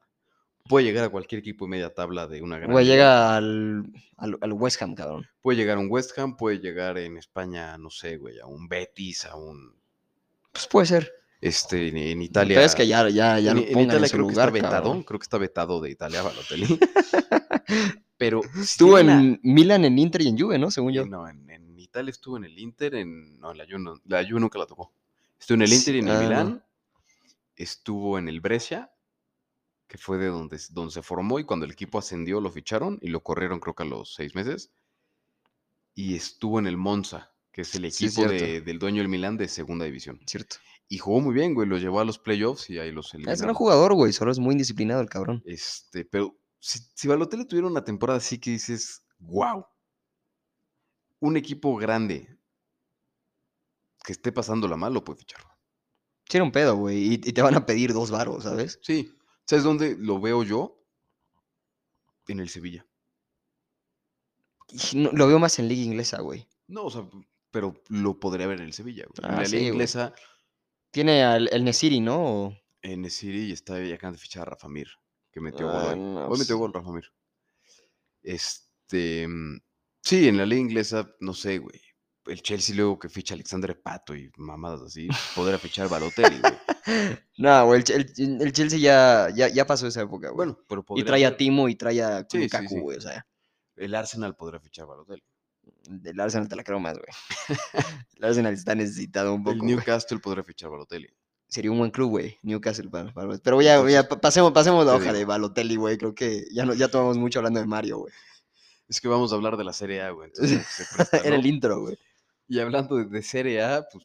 Puede llegar a cualquier equipo de media tabla de una gran. Güey, liga. llega al, al, al West Ham, cabrón. Puede llegar a un West Ham, puede llegar en España, no sé, güey, a un Betis, a un. Pues puede ser. Este, en, en Pero Italia. es que ya, ya, ya en, lo en pongan Italia en su creo lugar, que está vetado. cabrón. Creo que está vetado de Italia, Balotelli. pero. Estuvo tiene una- en Milan, en Inter y en Juve, ¿no? Según yo. Eh, No, en, en Italia estuvo en el Inter, en, no, en la Juve, la Juve nunca la tocó. Estuvo en el Inter y en el Ah. Milán, estuvo en el Brescia, que fue de donde, donde se formó y cuando el equipo ascendió lo ficharon y lo corrieron creo que a los seis meses. Y estuvo en el Monza, que es el Sí, es equipo de- del dueño del Milán de segunda división. Cierto. Y jugó muy bien, güey, lo llevó a los playoffs y ahí los Es eliminaron. gran jugador, güey, solo es muy indisciplinado el cabrón. Este, pero si, si Balotelli tuviera una temporada así que dices, wow, un equipo grande que esté pasándola mal, lo puede fichar. Sí, era un pedo, güey, y, y te van a pedir dos varos, ¿sabes? Sí. ¿Sabes dónde lo veo yo? En el Sevilla. No- lo veo más en liga inglesa, güey. No, o sea, pero lo podría ver en el Sevilla. güey. en Ah, la sí, liga güey. inglesa, Tiene al, el Nesiri, ¿no? En y está y acaban de fichar a Rafa Mir, que metió Ah, gol. no, Hoy metió sí. gol Rafa Mir. Este. mm, Sí, en la liga inglesa, no sé, güey. El Chelsea luego que ficha a Alexandre Pato y mamadas así, podrá fichar Balotelli, güey. No, güey, el, el- el Chelsea ya, ya, ya pasó esa época, güey. Bueno, pero y trae a Timo y trae a Sí, sí, Lukaku, sí. güey, o sea, El Arsenal podrá fichar Balotelli. del Arsenal te la creo más, güey. el Arsenal está necesitado un El poco, güey. Newcastle podrá fichar Balotelli. Sería un buen club, güey, Newcastle. para- para- pero ya, ya Entonces, pasemos, pasemos la hoja de. Balotelli, güey, creo que ya, no, ya tomamos mucho hablando de Mario, güey. Es que vamos a hablar de la Serie A, güey. entonces se presta, Era el intro, güey. Y hablando de, de Serie A, pues,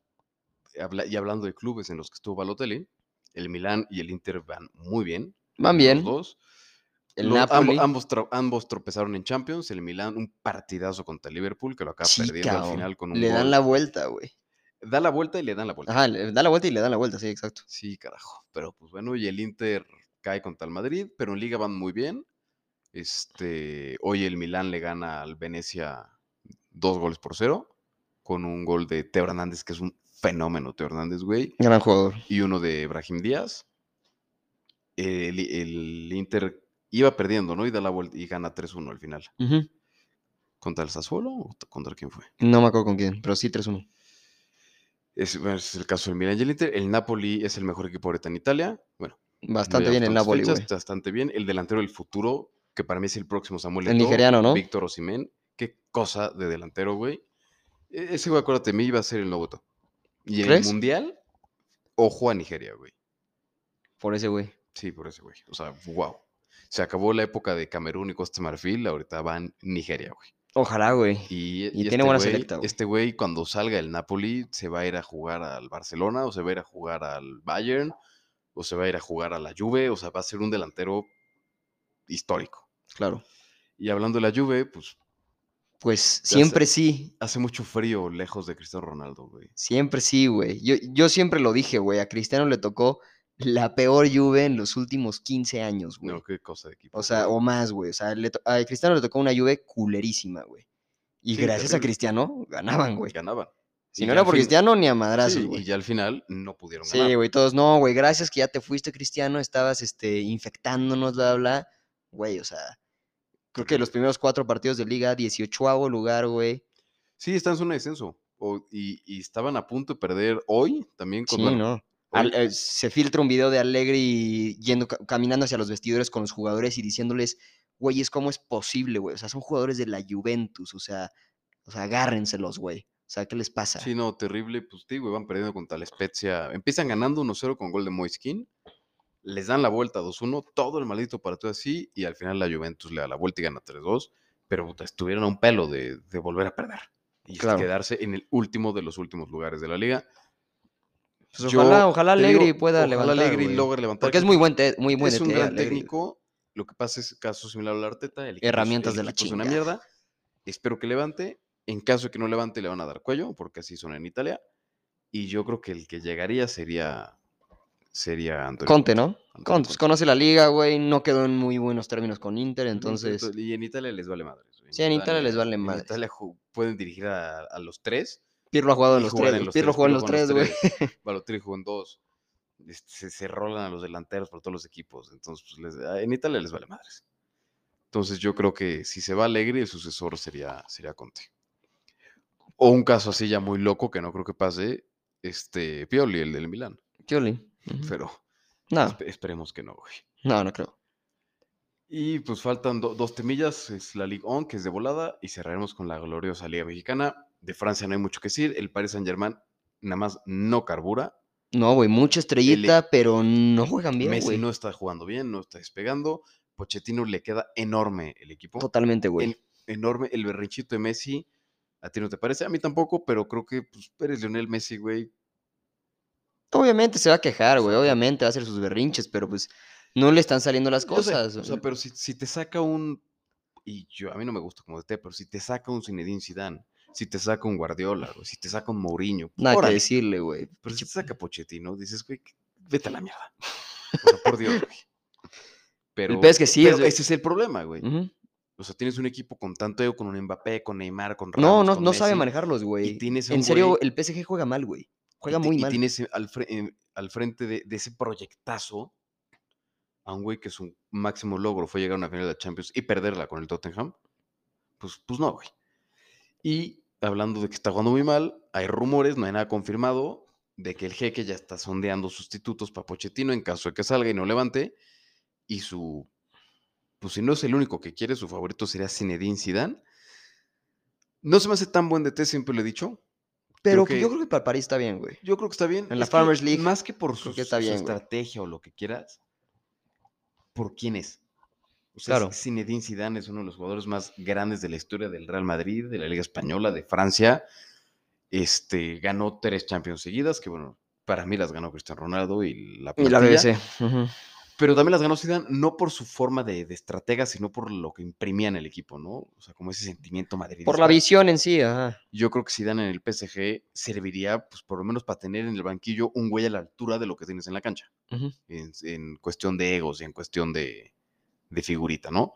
habla- y hablando de clubes en los que estuvo Balotelli, el Milán y el Inter van muy bien. Van los bien. dos. El Los- ambo- Napoli. ambos, ambos tropezaron en Champions. El Milán, un partidazo contra el Liverpool, que lo acaba perdiendo al final con un Le dan la vuelta, güey. Da la vuelta y le dan la vuelta. Ajá, le da la vuelta y le dan la vuelta, sí, exacto. Sí, carajo. Pero pues bueno, y el Inter cae contra el Madrid, pero en Liga van muy bien. Este, hoy el Milán le gana al Venecia dos goles por cero, con un gol de Teo Hernández, que es un fenómeno, Teo Hernández, güey, Gran jugador. y uno de Brahim Díaz. El, el Inter iba perdiendo, ¿no? Y da la vuelta y gana 3-1 al final. Ujú. ¿Contra el Sassuolo o contra quién fue? No me acuerdo con quién, pero sí 3-1. Es, el caso del Milan y el Inter. El Napoli es el mejor equipo ahorita en Italia. Bueno, Bastante bien el Napoli, güey. Bastante bien. El delantero del futuro, que para mí es el próximo Samuel El nigeriano, ¿no? Víctor Osimhen. Qué cosa de delantero, güey. E- Ese güey, acuérdate, me iba a ser el Eto'o. Y en ¿Crees? el Mundial, ojo a Nigeria, güey. Por ese, güey. Sí, por ese güey. O sea, wow. Se acabó la época de Camerún y Costa Marfil, ahorita van Nigeria, güey. Ojalá, güey. Y, Y tiene buena güey- selecta, güey. Este güey, cuando salga el Napoli, se va a ir a jugar al Barcelona, o se va a ir a jugar al Bayern, o se va a ir a jugar a la Juve, o sea, va a ser un delantero histórico. Claro. Y hablando de la Juve, pues Pues siempre sí. hace mucho frío lejos de Cristiano Ronaldo, güey. Siempre sí, güey. Yo, yo siempre lo dije, güey. A Cristiano le tocó la peor Juve en los últimos 15 años, güey. No, qué cosa de equipo. o sea, güey. o más, güey. O sea, le a Cristiano le tocó una Juve culerísima, güey. Y Sí, gracias a. Cristiano ganaban, güey. Ganaban. Si Y no era por fin- Cristiano, ni a madrazos, Sí, güey. y ya al final no pudieron Sí, ganar. güey, todos, no, güey, gracias que ya te fuiste, Cristiano, estabas, este, infectándonos, bla, bla, bla. Güey, o sea, creo que los primeros cuatro partidos de liga, 18 lugar, güey. Sí, están en zona de descenso. O- y, y estaban a punto de perder hoy también con Sí, ¿no? Al- eh, se filtra un video de Allegri yendo, ca- caminando hacia los vestidores con los jugadores y diciéndoles, güeyes, ¿cómo es posible, güey? O sea, son jugadores de la Juventus, o sea, o sea, agárrenselos, güey. O sea, ¿qué les pasa? Sí, no, terrible. Pues sí, güey, van perdiendo contra la Spezia. Empiezan ganando 1-0 con gol de Moiskin. Les dan la vuelta 2-1. Todo el maldito partido así. Y al final la Juventus le da la vuelta y gana 3-2. Pero puta, estuvieron a un pelo de, de volver a perder. Y Claro. quedarse en el último de los últimos lugares de la liga. Pues Yo ojalá, ojalá Allegri digo, pueda ojalá levantar, Allegri güey. logre levantar. Porque es muy buen, te- muy buen es un gran técnico. Lo que pasa es caso similar al Arteta. El equipo Herramientas el de la equipo es una mierda. Espero que levante. En caso de que no levante, le van a dar cuello, porque así son en Italia. Y yo creo que el que llegaría sería. Sería Antonio Conte, ¿no? Antonio Conte, pues, conoce la liga, güey, no quedó en muy buenos términos con Inter, entonces... to- Y en Italia les vale madres. güey. Sí, en Italia les vale en madres. Italia ju- pueden dirigir a, a los tres. Pirlo ha jugado en los tres, en los Pirlo jugó en los tres, güey. Balotelli jugó en dos. Este, Se, se rolan a los delanteros por todos los equipos. Entonces, pues, les- a- en Italia les vale madres. Entonces, yo creo que si se va Alegre, el sucesor sería, sería Conte. O un caso así ya muy loco que no creo que pase, este Pioli, el del Milán. Pioli. Pero No, espe- esperemos que no, güey. no, no creo. Y pues faltan do- dos temillas, es la Ligue 1, que es de volada, y cerraremos con la gloriosa Liga Mexicana. De Francia no hay mucho que decir, el Paris Saint-Germain nada más no carbura. No, güey, mucha estrellita, pero no juegan bien, Messi güey. no está jugando bien, no está despegando. Pochettino le queda enorme el equipo. Totalmente, güey. en- enorme el berrinchito de Messi. ¿A ti no te parece? A mí tampoco, pero creo que pues, eres Lionel Messi, güey. Obviamente se va a quejar, güey, obviamente va a hacer sus berrinches, pero pues no le están saliendo las sé, cosas. o sea, pero si, si te saca un. Y yo, a mí no me gusta como de té, pero si te saca un Zinedine Zidane, si te saca un Guardiola, güey, si te saca un Mourinho, Nada que decirle, güey. Pero si te saca Pochettino, dices, güey, vete a la mierda. O sea, por Dios, güey. Pero, peor es que sí, pero es ese es el problema, güey. O sea, tienes un equipo con tanto ego, con un Mbappé, con Neymar, con No, Ramos, no, con no sabe manejarlos, güey. En serio, güey- el PSG juega mal, güey. Y Juega ti- muy y mal. tienes al, fre- en- al frente de, de ese proyectazo a un güey que su máximo logro fue llegar a una final de la Champions y perderla con el Tottenham. Pues, pues no, güey. Y hablando de que está jugando muy mal, hay rumores, no hay nada confirmado, de que el jeque ya está sondeando sustitutos para Pochettino en caso de que salga y no levante. Y su. Pues si no es el único que quiere, su favorito sería Zinedine Zidane. No se me hace tan buen DT, siempre lo he dicho. Pero que- yo creo que para París está bien, güey. Yo creo que está bien. En la Es que Farmers League, Más que por creo su, que está su bien, güey. estrategia o lo que quieras, por quién es. O sea, Claro. Zinedine Zidane es uno de los jugadores más grandes de la historia del Real Madrid, de la Liga Española, de Francia. Este, ganó tres Champions seguidas, que bueno, para mí las ganó Cristiano Ronaldo y la Y la plantilla, BBC. ujú. Pero también las ganó Zidane no por su forma de, de estratega, sino por lo que imprimía en el equipo, ¿no? O sea, como ese sentimiento madridista. Por la visión en sí, ajá. Yo creo que Zidane en el PSG serviría, pues por lo menos para tener en el banquillo un güey a la altura de lo que tienes en la cancha, en, en cuestión de egos y en cuestión de, de figurita, ¿no?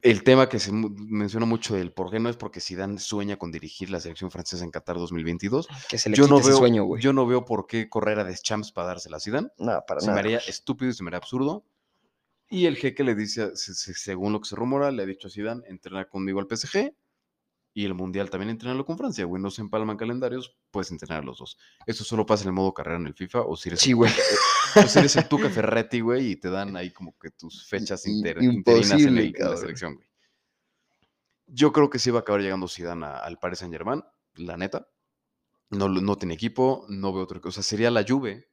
El tema que se menciona mucho del por qué no es porque Zidane sueña con dirigir la selección francesa en Qatar 2022. Que se le Yo no, veo, sueño, güey. yo no veo por qué correr a Deschamps para dársela a Zidane. No, para Se me haría estúpido y se me haría absurdo. Y el jeque le dice, según lo que se rumora, le ha dicho a Zidane, entrena conmigo al PSG y el Mundial también entrenarlo con Francia, güey. No se empalman calendarios, puedes entrenar a los dos. Eso solo pasa en el modo carrera en el FIFA o si eres, Sí, güey. o si eres el Tuca Ferretti, güey, y te dan ahí como que tus fechas inter- interinas en, el- la selección, güey. Yo creo que sí va a acabar llegando Zidane a- al Paris Saint Germain, la neta. No, no tiene equipo, no veo otra cosa. Sería la Juve,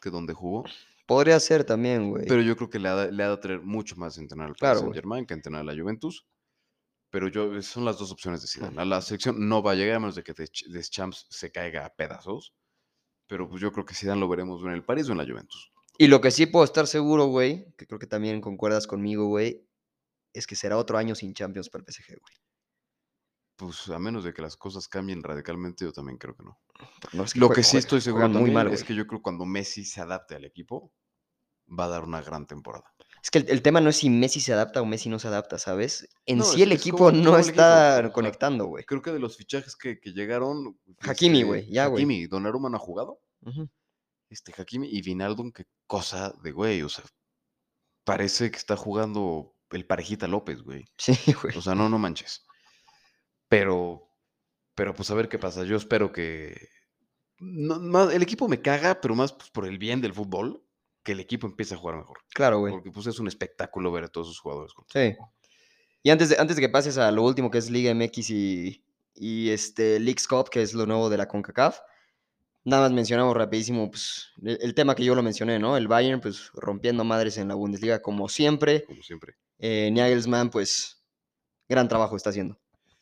que donde jugó. Podría ser también, güey. Pero yo creo que le ha, le ha de traer mucho más entrenar al Paris. Saint Germain que entrenar a la Juventus. Pero yo, son las dos opciones de Zidane. La selección no va a llegar a menos de que Desch- Deschamps se caiga a pedazos. Pero pues yo creo que Zidane lo veremos en el París o en la Juventus. Y lo que sí puedo estar seguro, güey, que creo que también concuerdas conmigo, güey, es que será otro año sin Champions para el PSG, güey. Pues a menos de que las cosas cambien radicalmente, yo también creo que no. No, es Lo que sí estoy seguro muy mal, es que yo creo que cuando Messi se adapte al equipo, va a dar una gran temporada. Es que el, el tema no es si Messi se adapta o Messi no se adapta, ¿sabes? En No, sí el equipo como- no el está conectando, güey. Creo que de los fichajes que, que llegaron. Hakimi, este, güey, ya, güey. Hakimi, Donnarumma no ha jugado. Este Hakimi y Vinaldum, qué cosa de güey. O sea, parece que está jugando el parejita López, güey. Sí, güey. O sea, no, no manches. Pero, pero pues a ver qué pasa. Yo espero que. no- más- el equipo me caga, pero más pues, por el bien del fútbol, que el equipo empiece a jugar mejor. Claro, güey. Porque pues es un espectáculo ver a todos sus jugadores. Sí. Y antes de, antes de que pases a lo último que es Liga MX y, y este Leagues Cup, que es lo nuevo de la CONCACAF, nada más mencionamos rapidísimo pues, el, el tema que yo lo mencioné, ¿no? El Bayern, pues rompiendo madres en la Bundesliga como siempre. Como siempre. Eh, Nagelsmann, pues, gran trabajo está haciendo.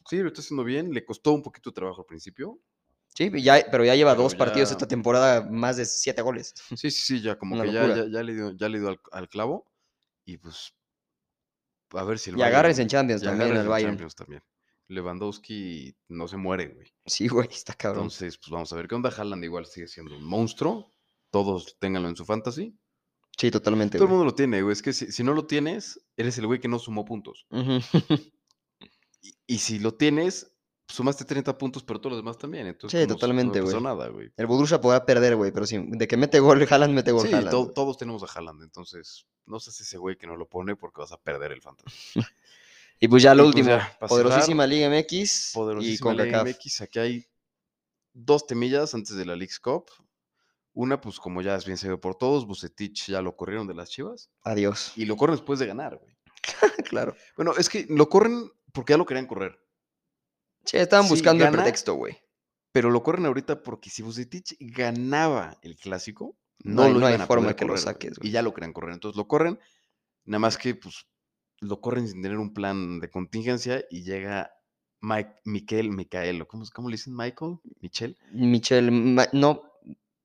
Sí, lo está haciendo bien. Le costó un poquito de trabajo al principio. Sí, ya, pero ya lleva Pero dos partidos esta temporada, más de siete goles. Sí, sí, sí, ya como Una que ya, locura. ya, ya le dio, ya le dio al, al clavo. Y pues, a ver si el Y agárrense en Bayern- Champions y también al en Bayern. Champions también. Lewandowski no se muere, güey. Sí, güey, está cabrón. Entonces, pues vamos a ver qué onda. Haaland igual sigue siendo un monstruo. Todos ténganlo en su fantasy. sí, totalmente. Todo el mundo lo tiene, güey. Es que si, si no lo tienes, eres el güey que no sumó puntos. Y si lo tienes, sumaste 30 puntos, pero todos los demás también. Entonces, Sí, si totalmente, No pasó güey. nada, güey. El Borussia podrá perder, güey, pero si de que mete gol Haaland, mete gol Sí, Haaland. to- güey. todos tenemos a Haaland. Entonces, no seas ese güey que no lo pone porque vas a perder el fantasy. Y pues ya lo Y pues último, ya, poderosísima Liga MX y Poderosísima Liga. MX. Aquí hay dos temillas antes de la League's Cup. Una, pues como ya es bien sabido por todos, Bucetich ya lo corrieron de las Chivas. Adiós. Y lo corren después de ganar, güey. claro. Bueno, es que lo corren porque ya lo querían correr. Sí, estaban buscando el gana. pretexto, güey. Pero lo corren ahorita porque si Bucetich ganaba el clásico, No no, hay- lo no hay forma que lo correr, saques, Y ya lo querían correr. Entonces lo corren. Nada más que, pues, lo corren sin tener un plan de contingencia y llega Mike, Miquel, Micaelo. ¿Cómo, ¿Cómo le dicen? Michael? Michel. Michel, Ma- no,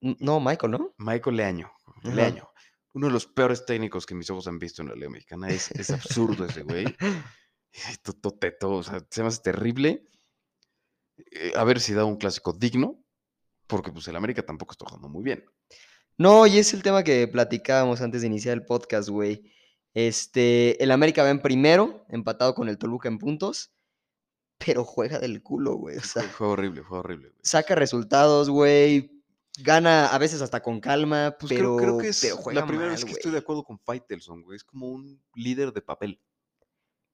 no, Michael, ¿no? Michael Leaño. Leaño. Uno de los peores técnicos que mis ojos han visto en la Liga Mexicana. Es, es absurdo ese güey. Ay, Todo teto, o sea, se me hace terrible. Eh, a ver si da un clásico digno, porque pues el América tampoco está jugando muy bien. No, y es el tema que platicábamos antes de iniciar el podcast, güey. Este, el América va en primero, empatado con el Toluca en puntos, pero juega del culo, güey. O sea, Fue, horrible, fue horrible. güey. saca resultados, güey. Gana a veces hasta con calma, Pues pero, creo, creo que es pero juega la primera vez mal, que güey. estoy de acuerdo con Faitelson, güey. Es como un líder de papel.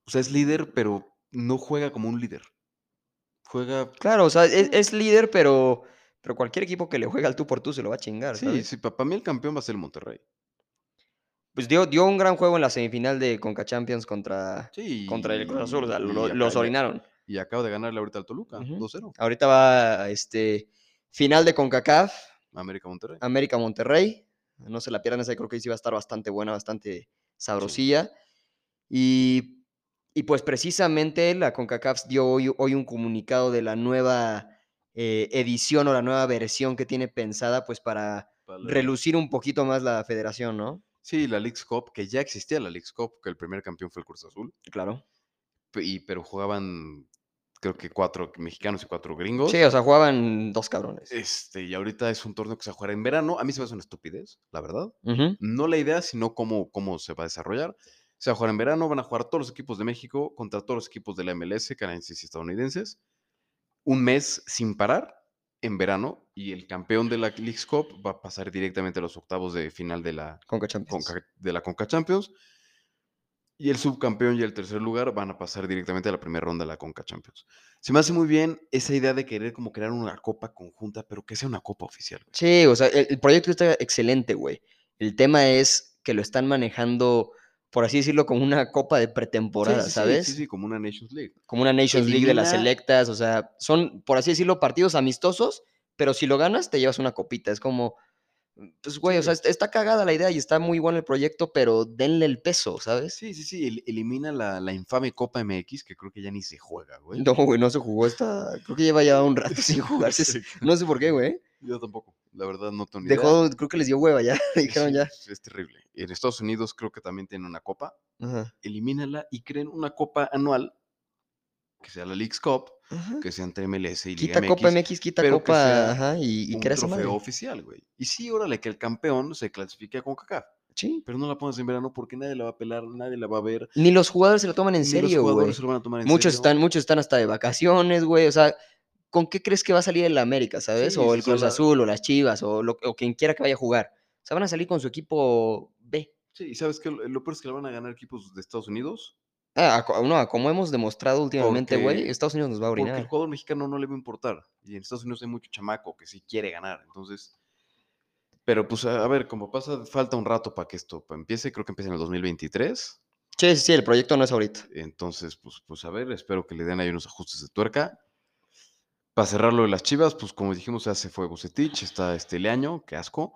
O sea, es líder, pero no juega como un líder. Juega. Claro, o sea, es, es líder, pero, pero cualquier equipo que le juegue al tú por tú se lo va a chingar, Sí, ¿sabes? sí, para mí el campeón va a ser el Monterrey. Pues dio, dio un gran juego en la semifinal de Conca Champions contra, Sí. contra el Cruz Azul, o sea, lo- acá- los orinaron. Y acaba de ganarle ahorita al Toluca, Ujú. 2-0. Ahorita va este final de CONCACAF, América Monterrey. América Monterrey. No se la pierdan, esa creo que sí va a estar bastante buena, bastante sabrosilla. Y, y pues precisamente la CONCACAF dio hoy, hoy un comunicado de la nueva eh, edición o la nueva versión que tiene pensada pues para relucir un poquito más la federación, ¿no? Sí, la League's Cup, que ya existía la League's Cup, que el primer campeón fue el Cruz Azul. Claro. Y, pero jugaban, creo que cuatro mexicanos y cuatro gringos. Sí, o sea, jugaban dos cabrones. Este, y ahorita es un torneo que se va a jugar en verano. A mí se me hace una estupidez, la verdad. No la idea, sino cómo, cómo se va a desarrollar. Se va a jugar en verano, van a jugar todos los equipos de México contra todos los equipos de la MLS, canadienses y estadounidenses. Un mes sin parar en verano y el campeón de la League's Cup va a pasar directamente a los octavos de final de la Conca Champions. Conca, de la Conca Champions. Y el subcampeón y el tercer lugar van a pasar directamente a la primera ronda de la Conca Champions. Se me hace muy bien esa idea de querer como crear una copa conjunta, pero que sea una copa oficial. güey. Sí, o sea, el, el proyecto está excelente, güey. El tema es que lo están manejando, por así decirlo, como una copa de pretemporada, sí, sí, ¿sabes? Sí, sí, como una Nations League. Como una Nations League de las selectas, o sea, son, por así decirlo, partidos amistosos, pero si lo ganas, te llevas una copita. Es como, pues, güey, o sea, está cagada la idea y está muy bueno el proyecto, pero denle el peso, ¿sabes? Sí, sí, sí. el- elimina la, la infame Copa MX, que creo que ya ni se juega, güey. No, güey, no se jugó esta. Creo que lleva ya un rato sin jugarse. No sé por qué, güey. Yo tampoco. La verdad, no tengo ni idea. Dejó, creo que les dio hueva ya. Dijeron Sí, ya. Es, terrible. En Estados Unidos creo que también tienen una copa. Ajá. Elimínala y creen una copa anual, que sea la League's Cup, Ajá. que sea entre MLS y Liga Quita Copa MX, MX, quita pero que Copa, sea ajá, y, y un trofeo madre. oficial, güey. Y sí, órale, que el campeón se clasifique a CONCACAF, Sí. pero no la pones en verano porque nadie la va a pelar, nadie la va a ver. Ni los jugadores se lo toman en ni serio, güey. Muchos serio. están, muchos están hasta de vacaciones, güey. O sea, ¿con qué crees que va a salir el América, sabes? Sí, o el Cruz Azul, o las Chivas, o, lo, o quien quiera que vaya a jugar. O sea, van a salir con su equipo B. Sí, y sabes que lo, peor es que le van a ganar equipos de Estados Unidos Ah, a no, a como hemos demostrado últimamente, güey, Estados Unidos nos va a porque el orinar. jugador mexicano no le va a importar. Y en Estados Unidos hay mucho chamaco que sí quiere ganar. Entonces, pero pues a, a ver, como pasa, falta un rato para que esto empiece. Creo que empieza en el 2023. Sí, sí, sí, el proyecto no es ahorita. Entonces, pues, pues a ver, espero que le den ahí unos ajustes de tuerca. Para cerrar lo de las chivas, pues como dijimos, ya se fue Bucetich, está este Leaño, qué asco.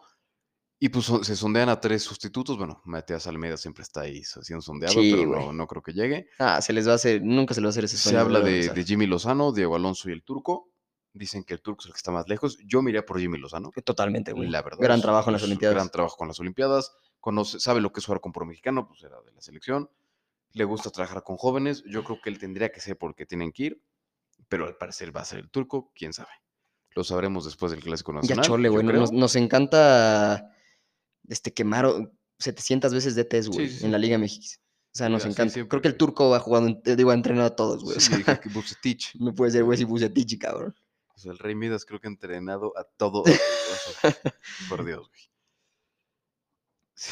Y pues se sondean a tres sustitutos. Bueno, Matías Almeida siempre está ahí siendo sondeado, Sí, pero no, no creo que llegue. Ah, se les va a hacer, nunca se les va a hacer ese Se sueño habla de, de Jimmy Lozano, Diego Alonso y el turco. Dicen que el turco es el que está más lejos. Yo me iría por Jimmy Lozano. Totalmente, güey. La verdad. Gran trabajo en las Olimpiadas. Gran trabajo con las Olimpiadas. Conoce, sabe lo que es jugar con pro mexicano, pues era de la selección. Le gusta trabajar con jóvenes. Yo creo que él tendría que ser porque tienen que ir. Pero al parecer va a ser el turco, quién sabe. Lo sabremos después del Clásico Ya Nacional. chole, yo güey. Nos, nos encanta este, quemar o- 700 veces de test, güey, Sí, sí, en la. Liga MX. O sea, nos encanta. Creo que el turco ha jugado, te digo, ha entrenado a todos, güey. o Sí, sea, dije que Bucetich. no puede ser, güey, si Bucetich, cabrón. O sea, el Rey Midas creo que ha entrenado a todo. por Dios, güey. Sí.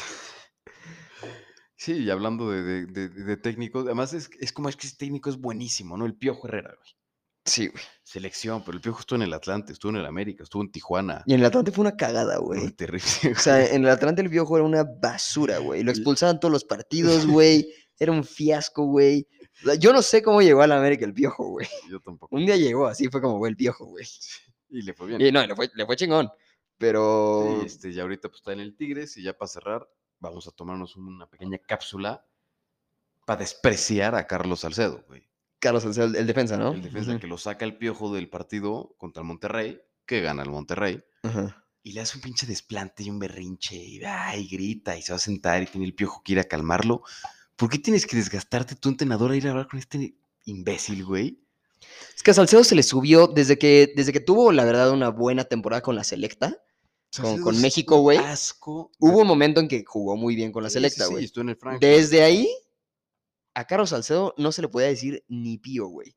Sí, y hablando de, de- de- de técnicos, además es, es como es que ese técnico es buenísimo, ¿no? El Piojo Herrera, güey. Sí, güey. Selección, pero el Piojo estuvo en el Atlante, estuvo en el América, estuvo en Tijuana. Y en el Atlante fue una cagada, güey. terrible. O sea, en el Atlante el viejo era una basura, güey. Lo expulsaban todos los partidos, güey. Era un fiasco, güey. Yo no sé cómo llegó al América el piojo, güey. Yo tampoco. Un día llegó, así fue como, güey, el piojo, güey. Y le fue bien. Y no, le fue, le fue chingón. Pero Sí, este, y ahorita pues está en el Tigres y ya para cerrar vamos a tomarnos una pequeña cápsula para despreciar a Carlos Salcedo, güey. Carlos Salcedo, el, el defensa, ¿no? El defensa que lo saca el piojo del partido contra el Monterrey, que gana el Monterrey, ajá. y le hace un pinche desplante y un berrinche, y, ay, grita, y se va a sentar y tiene el piojo que ir a calmarlo. ¿Por qué tienes que desgastarte tu entrenador a ir a hablar con este imbécil, güey? Es que a Salcedo se le subió desde que, desde que tuvo, la verdad, una buena temporada con la Selecta. Con, con México, güey. Asco. Hubo un momento en que jugó muy bien con la Sí, sí, Selecta, sí, güey. Frankfurt. Desde ahí, a Carlos Salcedo no se le podía decir ni pío, güey.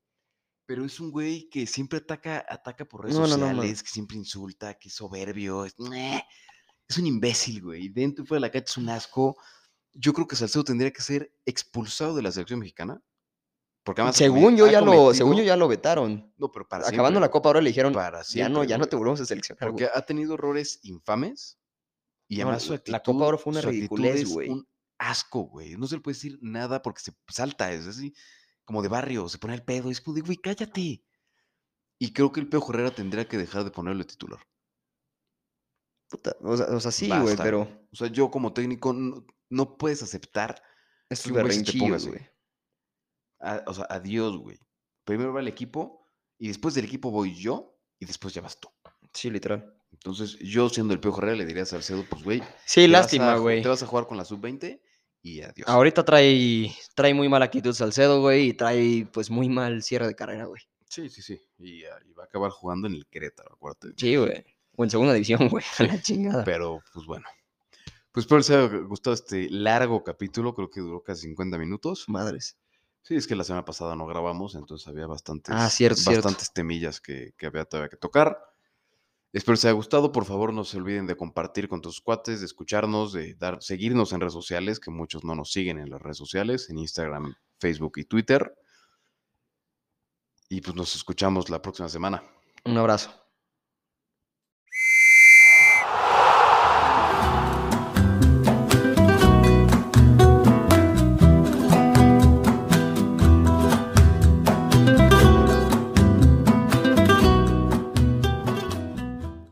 Pero es un güey que siempre ataca, ataca por redes No, no, no, sociales, que siempre insulta, que es soberbio. Es, un imbécil, güey. Dentro y fuera de la cancha es un asco. Yo creo que Salcedo tendría que ser expulsado de la selección mexicana. Porque además ha Según yo, ya lo, según yo ya lo vetaron. No, pero para Acabando siempre, la Copa ahora le dijeron, Para ya siempre, no, ya no te volvemos a seleccionar, Porque güey. ha tenido errores infames. Y además su la. Copa Oro fue una ridiculez, güey. Un asco, güey. No se le puede decir nada porque se salta. Es así como de barrio. Se pone el pedo. Y es como de, güey, cállate. Y creo que el Peo Herrera tendría que dejar de ponerlo de titular. Puta, o, sea, o sea, sí, güey, pero O sea, yo como técnico no, no puedes aceptar. estos un güey o sea, adiós, güey. Primero va el equipo y después del equipo voy yo y después ya vas tú. Sí, literal. Entonces, yo siendo el Peo Herrera le diría a Salcedo, pues, güey. Sí, lástima, güey. Te vas a jugar con la sub-20 y adiós. Ahorita trae, trae muy mala actitud Salcedo, güey, y trae pues muy mal cierre de carrera, güey. Sí, sí, sí. Y, ah, y va a acabar jugando en el Querétaro, acuérdate. Sí, güey. O en segunda división, güey. A la chingada. Pero, pues bueno. Pues espero les haya gustado este largo capítulo. Creo que duró casi 50 minutos. Madres. Sí, es que la semana pasada no grabamos, entonces había bastantes, Ah, cierto, cierto. bastantes temillas que, que había todavía que tocar. Espero les haya gustado. Por favor, no se olviden de compartir con tus cuates, de escucharnos, de dar, seguirnos en redes sociales, que muchos no nos siguen en las redes sociales, en Instagram, Facebook y Twitter. Y pues nos escuchamos la próxima semana. Un abrazo.